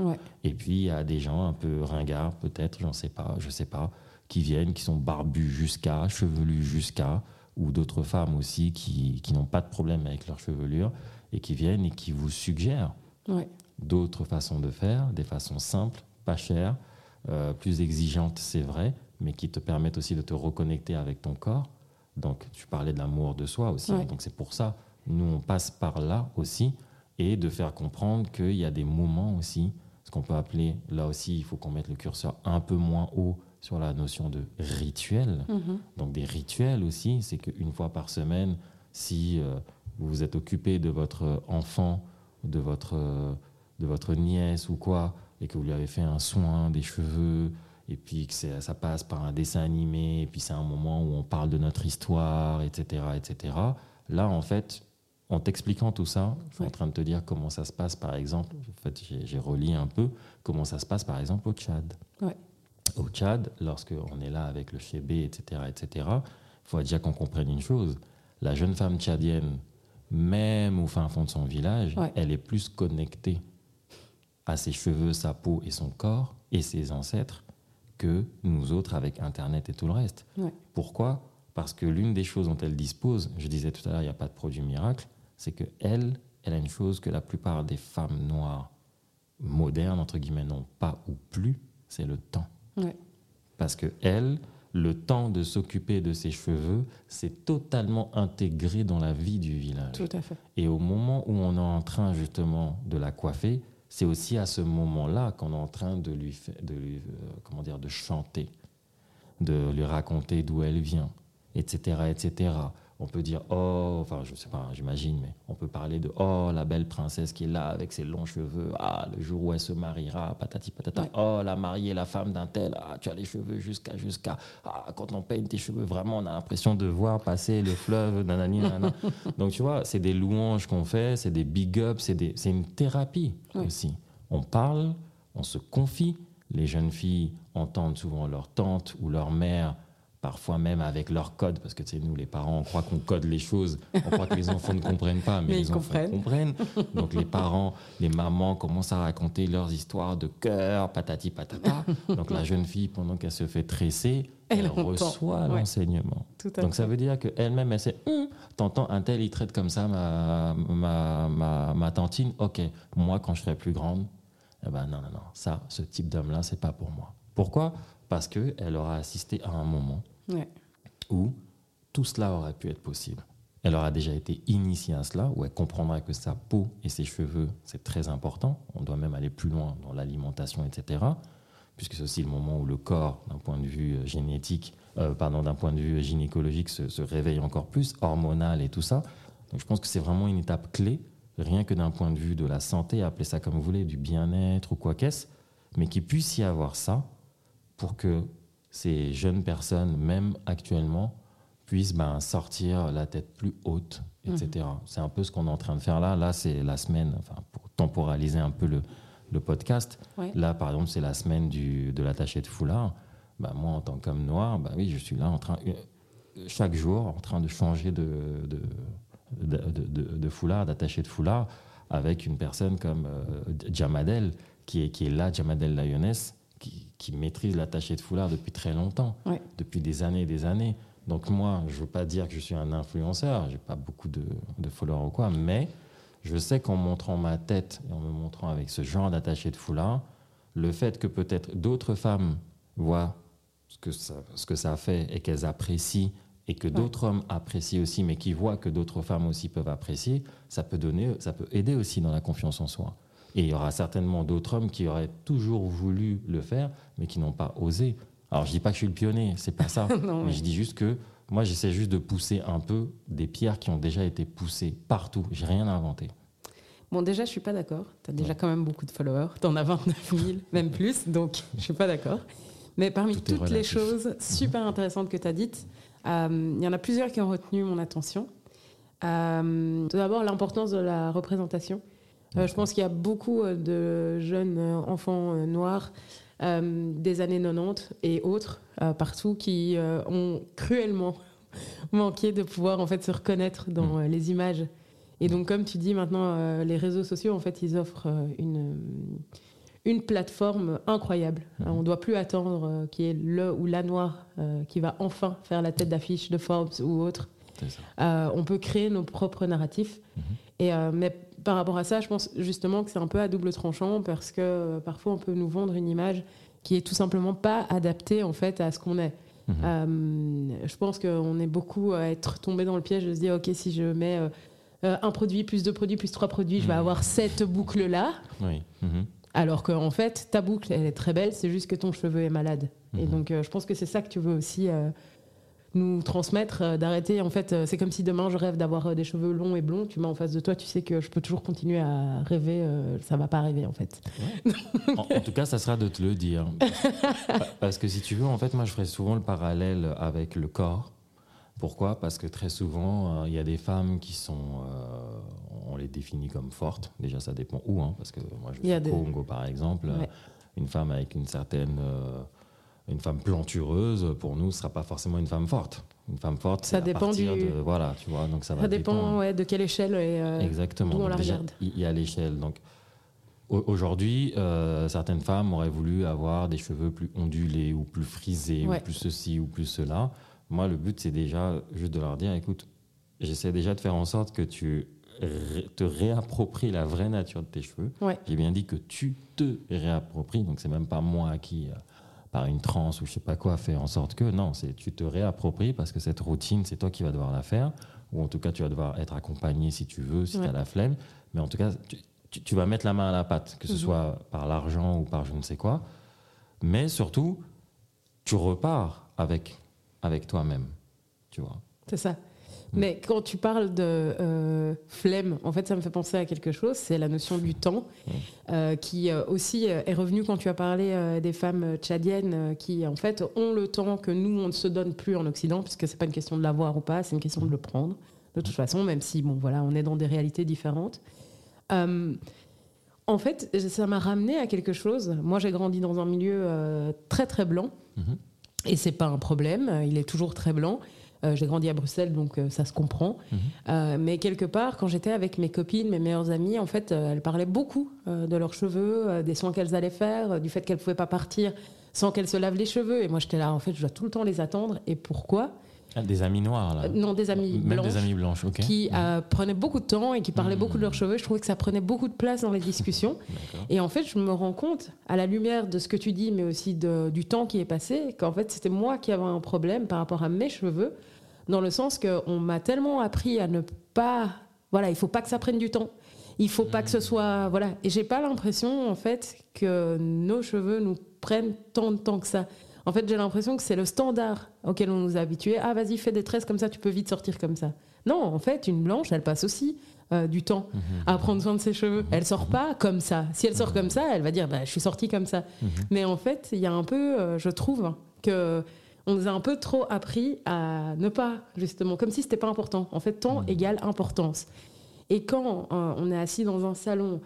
Et puis il y a des gens un peu ringards, peut-être, j'en sais pas, je sais pas, qui viennent, qui sont barbus jusqu'à, chevelus jusqu'à, ou d'autres femmes aussi qui, qui n'ont pas de problème avec leur chevelure et qui viennent et qui vous suggèrent d'autres façons de faire, des façons simples, pas chères, euh, plus exigeantes, c'est vrai, mais qui te permettent aussi de te reconnecter avec ton corps. Donc, tu parlais de l'amour de soi aussi. Donc, c'est pour ça, nous, on passe par là aussi, et de faire comprendre qu'il y a des moments aussi, ce qu'on peut appeler, là aussi, il faut qu'on mette le curseur un peu moins haut sur la notion de rituel. Mm-hmm. Donc, des rituels aussi, c'est qu'une fois par semaine, si euh, vous vous êtes occupé de votre enfant, de votre, de votre nièce ou quoi, et que vous lui avez fait un soin des cheveux, et puis que ça passe par un dessin animé, et puis c'est un moment où on parle de notre histoire, etc., etc. Là, en fait, en t'expliquant tout ça, je suis en train de te dire comment ça se passe, par exemple. En fait, j'ai relié un peu comment ça se passe, par exemple, au Tchad. Au Tchad, lorsqu'on est là avec le chébé, etc., etc., il faut déjà qu'on comprenne une chose. La jeune femme tchadienne, même au fin fond de son village, elle est plus connectée à ses cheveux, sa peau et son corps et ses ancêtres que nous autres avec Internet et tout le reste. Pourquoi? Parce que l'une des choses dont elle dispose, je disais tout à l'heure, il n'y a pas de produit miracle, c'est que elle, elle a une chose que la plupart des femmes noires modernes, entre guillemets, n'ont pas ou plus, c'est le temps. Parce que elle, le temps de s'occuper de ses cheveux, c'est totalement intégré dans la vie du village. Tout à fait. Et au moment où on est en train justement de la coiffer, c'est aussi à ce moment-là qu'on est en train de lui, euh, de chanter, de lui raconter d'où elle vient, etc., etc. On peut dire oh, enfin je sais pas, j'imagine, mais on peut parler de oh la belle princesse qui est là avec ses longs cheveux, ah le jour où elle se mariera, patati patata, oh la mariée, la femme d'un tel, ah tu as les cheveux jusqu'à jusqu'à, ah quand on peigne tes cheveux vraiment on a l'impression de voir passer le fleuve, [laughs] nanani nanana. Donc tu vois, c'est des louanges qu'on fait, c'est des big ups, c'est des, c'est une thérapie aussi. On parle, on se confie. Les jeunes filles entendent souvent leur tante ou leur mère parfois même avec leur code, parce que tu sais, nous, les parents, on croit qu'on code les choses, on croit que les enfants ne comprennent pas, mais, les enfants comprennent. Donc les parents, les mamans commencent à raconter leurs histoires de cœur, patati patata. Donc la jeune fille, pendant qu'elle se fait tresser, elle, reçoit l'enseignement. Donc ça veut dire qu'elle-même, elle sait, hum, t'entends un tel, il traite comme ça ma, ma, ma, ma tantine, ok, moi, quand je serai plus grande, eh ben non, non, non, ça, ce type d'homme-là, c'est pas pour moi. Pourquoi? Parce qu'elle aura assisté à un moment où tout cela aurait pu être possible. Elle aura déjà été initiée à cela, où elle comprendra que sa peau et ses cheveux, c'est très important. On doit même aller plus loin dans l'alimentation, etc. Puisque c'est aussi le moment où le corps, d'un point de vue euh, génétique, euh, pardon, d'un point de vue gynécologique, se, se, réveille encore plus, hormonal et tout ça. Donc je pense que c'est vraiment une étape clé, rien que d'un point de vue de la santé, appelez ça comme vous voulez, du bien-être ou quoi qu'est-ce, mais qu'il puisse y avoir ça pour que ces jeunes personnes, même actuellement, puissent ben, sortir la tête plus haute, etc. Mhm. C'est un peu ce qu'on est en train de faire là. Là, c'est la semaine, enfin, pour temporaliser un peu le, le podcast. Là, par exemple, c'est la semaine du, de l'attaché de foulard. Ben, moi, en tant qu'homme noir, ben, oui, je suis là en train, euh, chaque jour en train de changer de, de, de, de foulard, d'attaché de foulard, avec une personne comme euh, Jamadel, qui est, qui est là, Jamadel Lioness, qui, maîtrise l'attaché de foulard depuis très longtemps, depuis des années et des années. Donc moi, je ne veux pas dire que je suis un influenceur, je n'ai pas beaucoup de, followers ou quoi, mais je sais qu'en montrant ma tête et en me montrant avec ce genre d'attaché de foulard, le fait que peut-être d'autres femmes voient ce que ça, ce que ça fait et qu'elles apprécient et que d'autres hommes apprécient aussi, mais qui voient que d'autres femmes aussi peuvent apprécier, ça peut donner, ça peut aider aussi dans la confiance en soi. Et il y aura certainement d'autres hommes qui auraient toujours voulu le faire, mais qui n'ont pas osé. Alors je dis pas que je suis le pionnier, c'est pas ça. [laughs] mais je dis juste que moi j'essaie juste de pousser un peu des pierres qui ont déjà été poussées partout. J'ai rien inventé. Bon, déjà, je suis pas d'accord. Tu as déjà quand même beaucoup de followers. Tu en as 29 000, [laughs] même plus. Donc, je suis pas d'accord. Mais parmi toutes les choses super [laughs] intéressantes que tu as dites, euh, il y en a plusieurs qui ont retenu mon attention. Euh, tout d'abord, l'importance de la représentation. Euh, je pense qu'il y a beaucoup euh, de jeunes euh, enfants noirs des années 90 et autres, partout, qui ont cruellement [laughs] manqué de pouvoir en fait se reconnaître dans mm. les images. Et donc, comme tu dis maintenant, les réseaux sociaux, en fait, ils offrent une une plateforme incroyable. Mhm. On ne doit plus attendre euh, qu'il y ait le ou la noire qui va enfin faire la tête d'affiche de Forbes ou autre. On peut créer nos propres narratifs. Mhm. Et, mais par rapport à ça, je pense justement que c'est un peu à double tranchant parce que parfois on peut nous vendre une image qui est tout simplement pas adaptée en fait à ce qu'on est. Mhm. je pense qu'on est beaucoup à être tombé dans le piège de se dire ok si je mets un produit plus deux produits plus trois produits, je vais avoir cette boucle là. Oui. Alors qu'en fait, ta boucle, elle est très belle, c'est juste que ton cheveu est malade. Et mhm. donc, euh, je pense que c'est ça que tu veux aussi euh, nous transmettre, euh, d'arrêter. En fait, c'est comme si demain, je rêve d'avoir des cheveux longs et blonds. Tu mets en face de toi, tu sais que je peux toujours continuer à rêver. ça va pas arriver, en fait. en, tout cas, ça sera de te le dire. [laughs] Parce que si tu veux, en fait, moi, je ferai souvent le parallèle avec le corps. Pourquoi? Parce que très souvent, euh, il y a des femmes qui sont, euh, on les définit comme fortes. Déjà, ça dépend où, hein, parce que moi, je suis au Congo, par exemple. Une femme avec une certaine, euh, une femme plantureuse, pour nous, ne sera pas forcément une femme forte. Une femme forte, ça dépend du... de, voilà, tu vois, donc ça, ça dépend ouais, de quelle échelle et exactement. on la regarde. Il y a l'échelle, donc. Aujourd'hui, certaines femmes auraient voulu avoir des cheveux plus ondulés ou plus frisés ou plus ceci ou plus cela. Moi, le but, c'est déjà juste de leur dire, écoute, j'essaie déjà de faire en sorte que tu te réappropries la vraie nature de tes cheveux. J'ai bien dit que tu te réappropries, donc c'est même pas moi qui, euh, par une transe ou je sais pas quoi, fait en sorte que, non, c'est tu te réappropries parce que cette routine, c'est toi qui vas devoir la faire, ou en tout cas, tu vas devoir être accompagné si tu veux, si tu as la flemme, mais en tout cas, tu, vas mettre la main à la pâte, que ce mhm. soit par l'argent ou par je ne sais quoi, mais surtout, tu repars avec avec toi-même, tu vois. C'est ça. Mm. Mais quand tu parles de euh, flemme, en fait, ça me fait penser à quelque chose, c'est la notion du temps, mm. euh, qui euh, aussi est revenue quand tu as parlé des femmes tchadiennes qui, en fait, ont le temps que nous, on ne se donne plus en Occident, puisque c'est pas une question de l'avoir ou pas, c'est une question de le prendre, de toute façon, même si, bon, voilà, on est dans des réalités différentes. en fait, ça m'a ramené à quelque chose. Moi, j'ai grandi dans un milieu très, très blanc. Mm-hmm. Et c'est pas un problème, il est toujours très blanc. Euh, j'ai grandi à Bruxelles, donc euh, ça se comprend. Mhm. Euh, mais quelque part, quand j'étais avec mes copines, mes meilleures amies, en fait, elles parlaient beaucoup de leurs cheveux, des soins qu'elles allaient faire, du fait qu'elles pouvaient pas partir sans qu'elles se lavent les cheveux. Et moi, j'étais là, en fait, je dois tout le temps les attendre. Et pourquoi? Ah, des amis noirs, là Non, des amis Même blanches. des amis blanches, ok. Qui prenaient beaucoup de temps et qui parlaient mhm. beaucoup de leurs cheveux. Je trouvais que ça prenait beaucoup de place dans les discussions. [laughs] et en fait, je me rends compte, à la lumière de ce que tu dis, mais aussi de, du temps qui est passé, qu'en fait, c'était moi qui avais un problème par rapport à mes cheveux dans le sens qu'on m'a tellement appris à ne pas. Voilà, il faut pas que ça prenne du temps. Il faut pas que ce soit. Voilà. Et j'ai pas l'impression, en fait, que nos cheveux nous prennent tant de temps que ça. En fait, j'ai l'impression que c'est le standard auquel on nous a habitués. Ah, vas-y, fais des tresses comme ça, tu peux vite sortir comme ça. Non, en fait, une blanche, elle passe aussi euh, du temps mhm. à prendre soin de ses cheveux. Elle sort pas comme ça. Si elle sort comme ça, elle va dire, bah, je suis sortie comme ça. Mhm. Mais en fait, il y a un peu, euh, je trouve, que on nous a un peu trop appris à ne pas, justement, comme si c'était pas important. En fait, temps mmh. égale importance. Et quand euh, on est assis dans un salon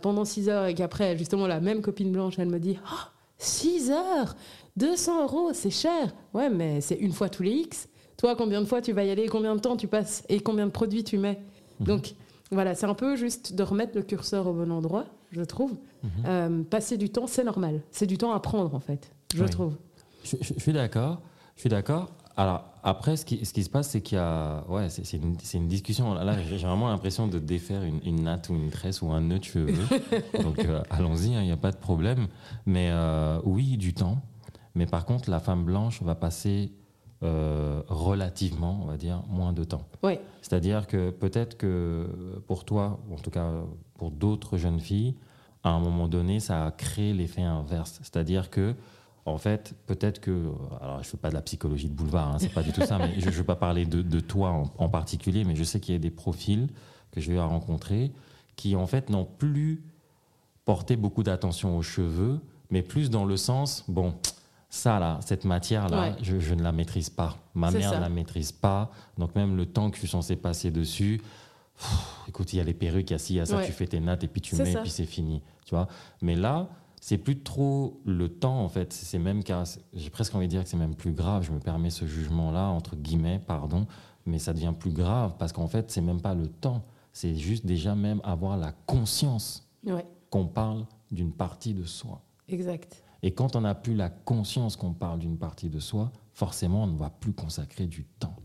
pendant 6 heures et qu'après, justement, la même copine blanche, elle me dit oh, 6 heures 200 euros, c'est cher. Ouais, mais c'est une fois tous les X. Toi, combien de fois tu vas y aller Combien de temps tu passes Et combien de produits tu mets mmh. Donc, voilà, c'est un peu juste de remettre le curseur au bon endroit, je trouve. Mmh. Euh, passer du temps, c'est normal. C'est du temps à prendre, en fait, je trouve. Je, suis d'accord. Je suis d'accord. Alors, après, ce qui, ce qui se passe, c'est qu'il y a. Ouais, c'est une, une, discussion. Là, j'ai vraiment l'impression de défaire une, une, natte ou une tresse ou un nœud de cheveux. [laughs] Donc, euh, allons-y, hein, il n'y a pas de problème. Mais euh, oui, du temps. Mais par contre, la femme blanche va passer euh, relativement, on va dire, moins de temps. Oui. C'est-à-dire que peut-être que pour toi, ou en tout cas pour d'autres jeunes filles, à un moment donné, ça a créé l'effet inverse. C'est-à-dire que en fait, peut-être que. Alors, je ne fais pas de la psychologie de boulevard, hein, c'est pas du tout ça, mais je ne veux pas parler de, toi en, particulier, mais je sais qu'il y a des profils que je vais rencontrer qui, en fait, n'ont plus porté beaucoup d'attention aux cheveux, mais plus dans le sens, bon, ça là, cette matière-là, je, ne la maîtrise pas. Ma mère ne la maîtrise pas. Donc, même le temps que je suis censé passer dessus, écoute, il y a les perruques, il y a ça, tu fais tes nattes et puis tu mets, et puis c'est fini. Tu vois Mais là, c'est plus trop le temps en fait. C'est même j'ai presque envie de dire que c'est même plus grave. Je me permets ce jugement-là entre guillemets, pardon, mais ça devient plus grave parce qu'en fait c'est même pas le temps. C'est juste déjà même avoir la conscience qu'on parle d'une partie de soi. Exact. Et quand on n'a plus la conscience qu'on parle d'une partie de soi, forcément on ne va plus consacrer du temps.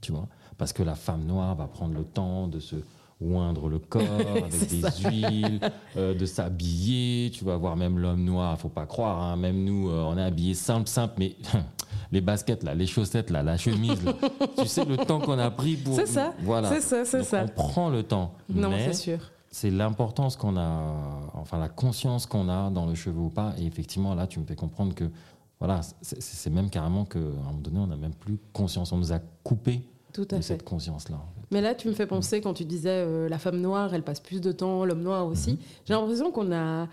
Tu vois? Parce que la femme noire va prendre le temps de se oindre le corps [laughs] avec des huiles, euh, de s'habiller. Tu vas voir même l'homme noir, faut pas croire. Hein, même nous, euh, on est habillés simple, simple, mais [laughs] les baskets là, les chaussettes là, la chemise. [laughs] tu sais le temps qu'on a pris pour. C'est ça. Voilà. C'est ça, c'est ça. On prend le temps. Non, c'est sûr. C'est l'importance qu'on a, enfin la conscience qu'on a dans le cheveu ou pas. Et effectivement, là, tu me fais comprendre que, voilà, c'est même carrément qu'à un moment donné, on n'a même plus conscience. On nous a coupé Tout à de fait. cette conscience-là. Mais là, tu me fais penser quand tu disais euh, la femme noire, elle passe plus de temps, l'homme noir aussi. Mhm. J'ai l'impression qu'on a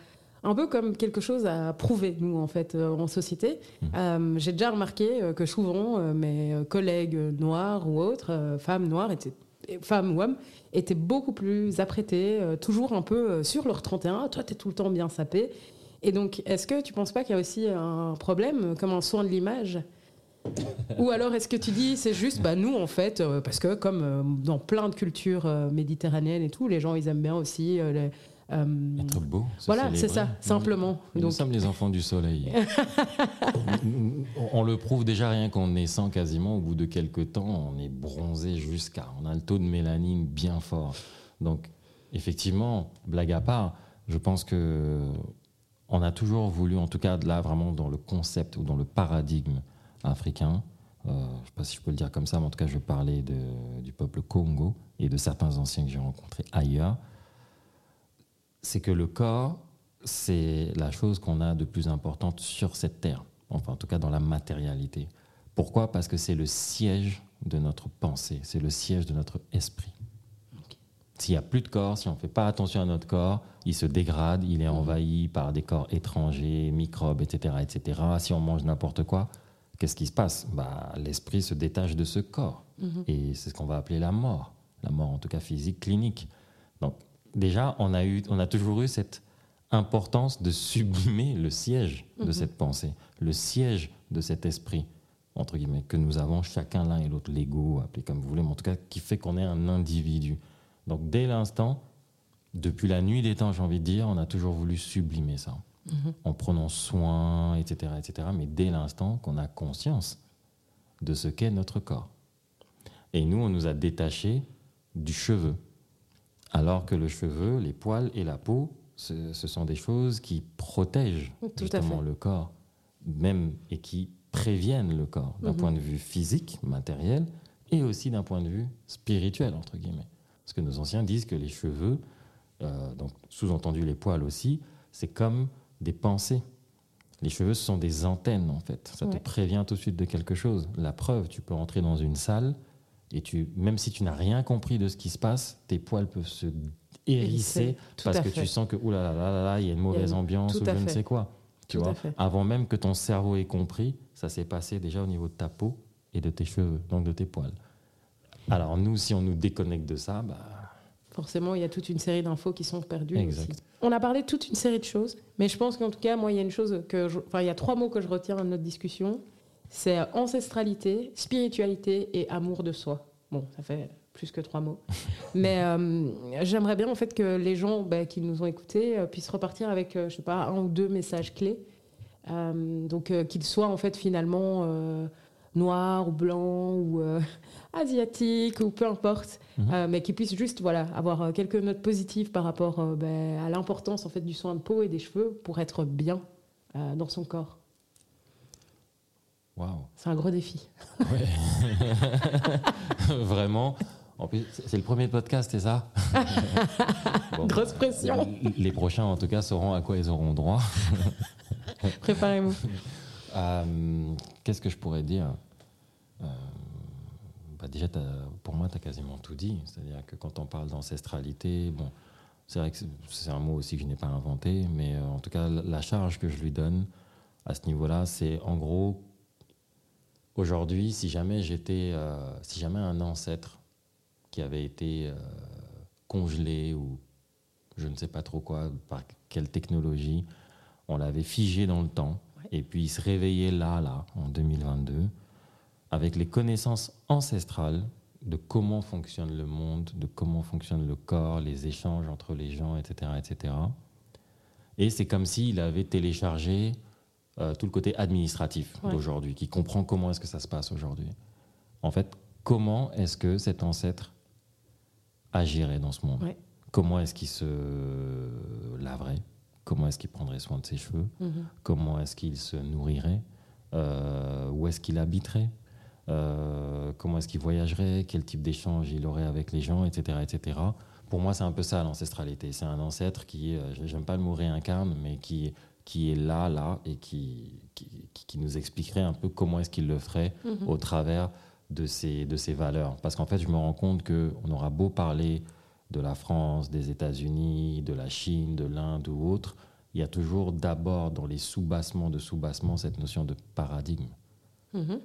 un peu comme quelque chose à prouver, nous, en fait, euh, en société. Mhm. Euh, j'ai déjà remarqué que souvent, mes collègues noirs ou autres, femmes noires, étaient, femmes ou hommes, étaient beaucoup plus apprêtés, toujours un peu sur leur 31. Ah, toi, tu es tout le temps bien sapé. Et donc, est-ce que tu penses pas qu'il y a aussi un problème, comme un soin de l'image? Ou alors est-ce que tu dis c'est juste bah nous en fait euh, parce que comme euh, dans plein de cultures euh, méditerranéennes et tout les gens ils aiment bien aussi être beau. Voilà, c'est ça, simplement. Nous, sommes les enfants du soleil. [laughs] on le prouve déjà rien qu'en naissant quasiment. Au bout de quelques temps, on est bronzé jusqu'à. On a le taux de mélanine bien fort. Donc, effectivement, blague à part, je pense que on a toujours voulu, en tout cas là, vraiment dans le concept ou dans le paradigme africain. Euh, je ne sais pas si je peux le dire comme ça, mais en tout cas, je parlais de, du peuple Congo et de certains anciens que j'ai rencontrés ailleurs. C'est que le corps, c'est la chose qu'on a de plus importante sur cette terre, enfin en tout cas dans la matérialité. Pourquoi? Parce que c'est le siège de notre pensée, c'est le siège de notre esprit. S'il n'y a plus de corps, si on ne fait pas attention à notre corps, il se dégrade, il est mhm. envahi par des corps étrangers, microbes, etc. etc. Si on mange n'importe quoi, qu'est-ce qui se passe? Bah, L'esprit se détache de ce corps. Mhm. Et c'est ce qu'on va appeler la mort. La mort, en tout cas physique, clinique. Donc, déjà, on a, eu, on a toujours eu cette importance de sublimer le siège de mhm. cette pensée, le siège de cet esprit, entre guillemets, que nous avons chacun l'un et l'autre, l'ego, appelé comme vous voulez, mais en tout cas, qui fait qu'on est un individu. Donc, dès l'instant, depuis la nuit des temps, j'ai envie de dire, on a toujours voulu sublimer ça en prenant soin, etc., etc. Mais dès l'instant qu'on a conscience de ce qu'est notre corps. Et nous, on nous a détachés du cheveu. Alors que le cheveu, les poils et la peau, ce, sont des choses qui protègent justement le corps, même et qui préviennent le corps d'un mhm. point de vue physique, matériel, et aussi d'un point de vue spirituel, entre guillemets. Parce que nos anciens disent que les cheveux, euh, donc sous-entendu les poils aussi, c'est comme des pensées. Les cheveux, ce sont des antennes, en fait. Ça te prévient tout de suite de quelque chose. La preuve, tu peux entrer dans une salle et tu, même si tu n'as rien compris de ce qui se passe, tes poils peuvent se hérisser parce que tu sens que, oulala, là, là, là, il y a une mauvaise ambiance ou je ne sais quoi. Tu vois, avant même que ton cerveau ait compris, ça s'est passé déjà au niveau de ta peau et de tes cheveux, donc de tes poils. Alors nous, si on nous déconnecte de ça, bah, forcément, il y a toute une série d'infos qui sont perdues. On a parlé de toute une série de choses, mais je pense qu'en tout cas, moi, il y a une chose que, enfin, il y a trois mots que je retiens de notre discussion. C'est ancestralité, spiritualité et amour de soi. Bon, ça fait plus que trois mots. [laughs] Mais euh, j'aimerais bien en fait que les gens bah, qui nous ont écoutés euh, puissent repartir avec, euh, je sais pas, un ou deux messages clés. donc qu'ils soient en fait finalement noirs ou blancs ou [laughs] asiatique ou peu importe, mhm. mais qui puisse juste voilà, avoir quelques notes positives par rapport ben, à l'importance en fait, du soin de peau et des cheveux pour être bien dans son corps. Wow. C'est un gros défi. [laughs] Vraiment. En plus, c'est le premier podcast, c'est ça [laughs] Grosse pression. Les prochains, en tout cas, sauront à quoi ils auront droit. [laughs] Préparez-vous. Qu'est-ce que je pourrais dire bah, déjà, pour moi, tu as quasiment tout dit. C'est-à-dire que quand on parle d'ancestralité, bon, c'est vrai que c'est un mot aussi que je n'ai pas inventé, mais euh, en tout cas, la charge que je lui donne à ce niveau-là, c'est en gros, aujourd'hui, si jamais j'étais, euh, si jamais un ancêtre qui avait été euh, congelé ou je ne sais pas trop quoi, par quelle technologie, on l'avait figé dans le temps, et puis il se réveillait là, là, en 2022, avec les connaissances ancestrales de comment fonctionne le monde, de comment fonctionne le corps, les échanges entre les gens, etc. etc. Et c'est comme s'il avait téléchargé euh, tout le côté administratif d'aujourd'hui, qui comprend comment est-ce que ça se passe aujourd'hui. En fait, comment est-ce que cet ancêtre agirait dans ce monde? Comment est-ce qu'il se laverait? Comment est-ce qu'il prendrait soin de ses cheveux? Mhm. Comment est-ce qu'il se nourrirait? Euh, Où est-ce qu'il habiterait? Euh, Comment est-ce qu'il voyagerait? Quel type d'échange il aurait avec les gens, etc. etc. Pour moi, c'est un peu ça l'ancestralité. C'est un ancêtre qui, j'aime pas le mot réincarne, mais qui, qui est là, là, et qui, qui, nous expliquerait un peu comment est-ce qu'il le ferait mhm. au travers de ces, de ces valeurs. Parce qu'en fait, je me rends compte qu'on aura beau parler de la France, des États-Unis, de la Chine, de l'Inde ou autre, il y a toujours d'abord dans les sous-bassements de sous-bassements cette notion de paradigme. Mhm.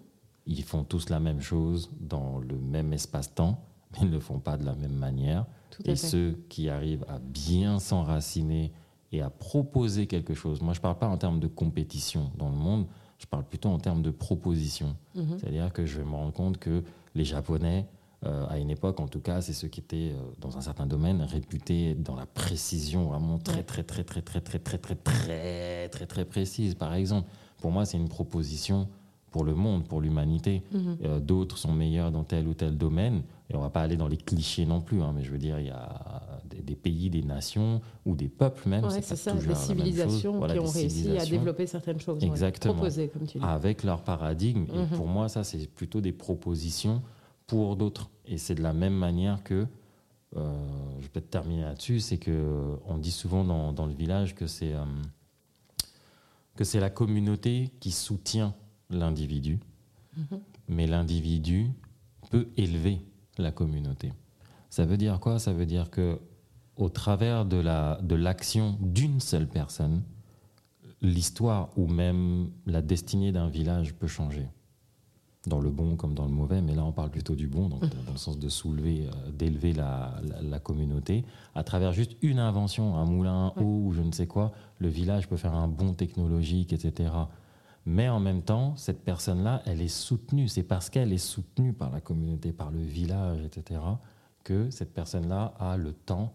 Ils font tous la même chose dans le même espace-temps, mais ils ne le font pas de la même manière. et ceux qui arrivent à bien s'enraciner et à proposer quelque chose, moi je ne parle pas en termes de compétition dans le monde, je parle plutôt en termes de proposition. Mhm. C'est-à-dire que je me rends compte que les Japonais, euh, à une époque, en tout cas, c'est ceux qui étaient euh, dans un certain domaine réputés dans la précision vraiment très, très, très, très, très, très, très, très, très, très, très précise. Par exemple, pour moi, c'est une proposition pour le monde, pour l'humanité. D'autres sont meilleurs dans tel ou tel domaine. Et on ne va pas aller dans les clichés non plus, mais je veux dire, il y a des, pays, des nations ou des peuples même. c'est ça, des civilisations qui ont réussi à développer certaines choses. Exactement. Comme tu dis. Avec leur paradigme. Et pour moi, ça, c'est plutôt des propositions pour d'autres. Et c'est de la même manière que, euh, je vais peut-être terminer là-dessus, c'est que on dit souvent dans, dans le village que c'est euh, que c'est la communauté qui soutient l'individu, mhm. mais l'individu peut élever la communauté. Ça veut dire quoi? Ça veut dire que au travers de la de l'action d'une seule personne, l'histoire ou même la destinée d'un village peut changer dans le bon comme dans le mauvais, mais là on parle plutôt du bon, donc dans le sens de soulever, euh, d'élever la, la, communauté. À travers juste une invention, un moulin haut ou je ne sais quoi, le village peut faire un bond technologique, etc. Mais en même temps, cette personne-là, elle est soutenue. C'est parce qu'elle est soutenue par la communauté, par le village, etc., que cette personne-là a le temps,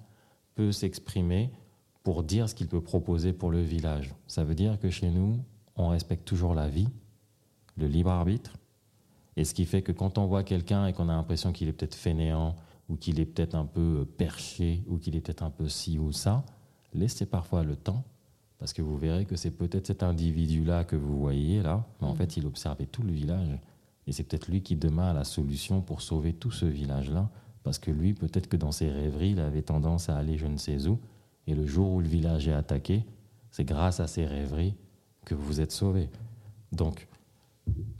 peut s'exprimer pour dire ce qu'il peut proposer pour le village. Ça veut dire que chez nous, on respecte toujours la vie, le libre arbitre, et ce qui fait que quand on voit quelqu'un et qu'on a l'impression qu'il est peut-être fainéant, ou qu'il est peut-être un peu euh, perché, ou qu'il est peut-être un peu ci ou ça, laissez parfois le temps, parce que vous verrez que c'est peut-être cet individu-là que vous voyez là, mais en mm. fait il observait tout le village. Et c'est peut-être lui qui demain a la solution pour sauver tout ce village-là, parce que lui, peut-être que dans ses rêveries, il avait tendance à aller je ne sais où, et le jour où le village est attaqué, c'est grâce à ses rêveries que vous êtes sauvé. Donc,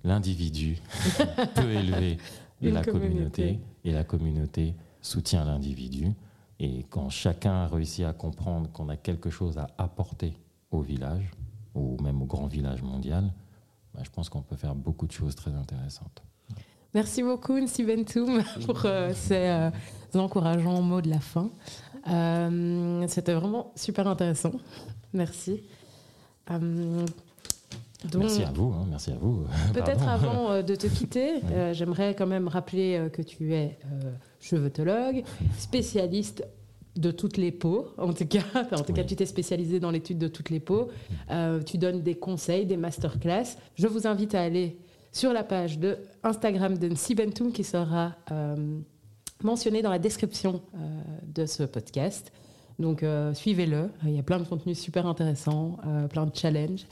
l'individu [laughs] peut élever la communauté. et la communauté soutient l'individu. Et quand chacun a réussi à comprendre qu'on a quelque chose à apporter au village, ou même au grand village mondial, bah, je pense qu'on peut faire beaucoup de choses très intéressantes. Merci beaucoup, Nsi Bentoum, [laughs] pour euh, ces, euh, encourageants mots de la fin. Euh, c'était vraiment super intéressant. Merci merci à vous, hein, merci à vous. [laughs] Peut-être [laughs] avant euh, de te quitter, euh, j'aimerais quand même rappeler euh, que tu es chevetologue, spécialiste de toutes les peaux, en tout cas. en tout cas, tu t'es spécialisé dans l'étude de toutes les peaux. tu donnes des conseils, des masterclass. Je vous invite à aller sur la page de Instagram de Nsibentum qui sera mentionnée dans la description de ce podcast. Donc, suivez-le. Il y a plein de contenus super intéressants, plein de challenges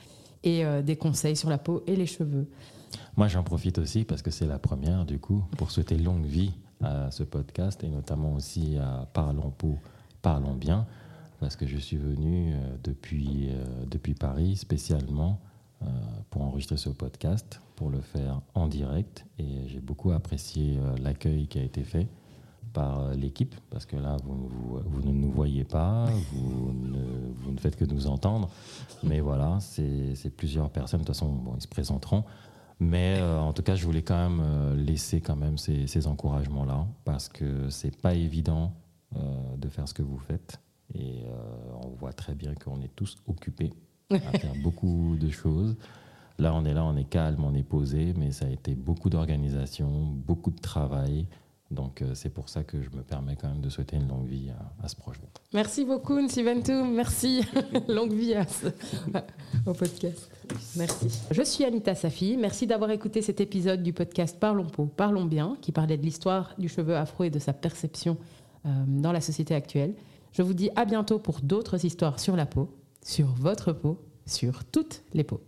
et euh, des conseils sur la peau et les cheveux. Moi, j'en profite aussi parce que c'est la première, du coup, pour souhaiter longue vie à ce podcast et notamment aussi à Parlons Peau, Parlons Bien, parce que je suis venu euh, depuis, euh, depuis Paris spécialement pour enregistrer ce podcast, pour le faire en direct et j'ai beaucoup apprécié l'accueil qui a été fait par euh, l'équipe, parce que là, vous, vous, ne nous voyez pas, [laughs] vous ne, vous ne, faites que nous entendre. Mais voilà, c'est plusieurs personnes. De toute façon, bon, ils se présenteront. Mais euh, en tout cas, je voulais quand même euh, laisser quand même ces, ces encouragements-là, parce que c'est pas évident de faire ce que vous faites. Et on voit très bien qu'on est tous occupés à faire beaucoup de choses. Là, on est là, on est calme, on est posé, mais ça a été beaucoup d'organisation, beaucoup de travail. Donc, euh, c'est pour ça que je me permets quand même de souhaiter une longue vie à, ce projet. Merci beaucoup, Nsiventum. Merci. [laughs] longue vie [laughs] au podcast. Merci. Je suis Anita Safi. Merci d'avoir écouté cet épisode du podcast Parlons Peau, Parlons Bien, qui parlait de l'histoire du cheveu afro et de sa perception euh, dans la société actuelle. Je vous dis à bientôt pour d'autres histoires sur la peau, sur votre peau, sur toutes les peaux.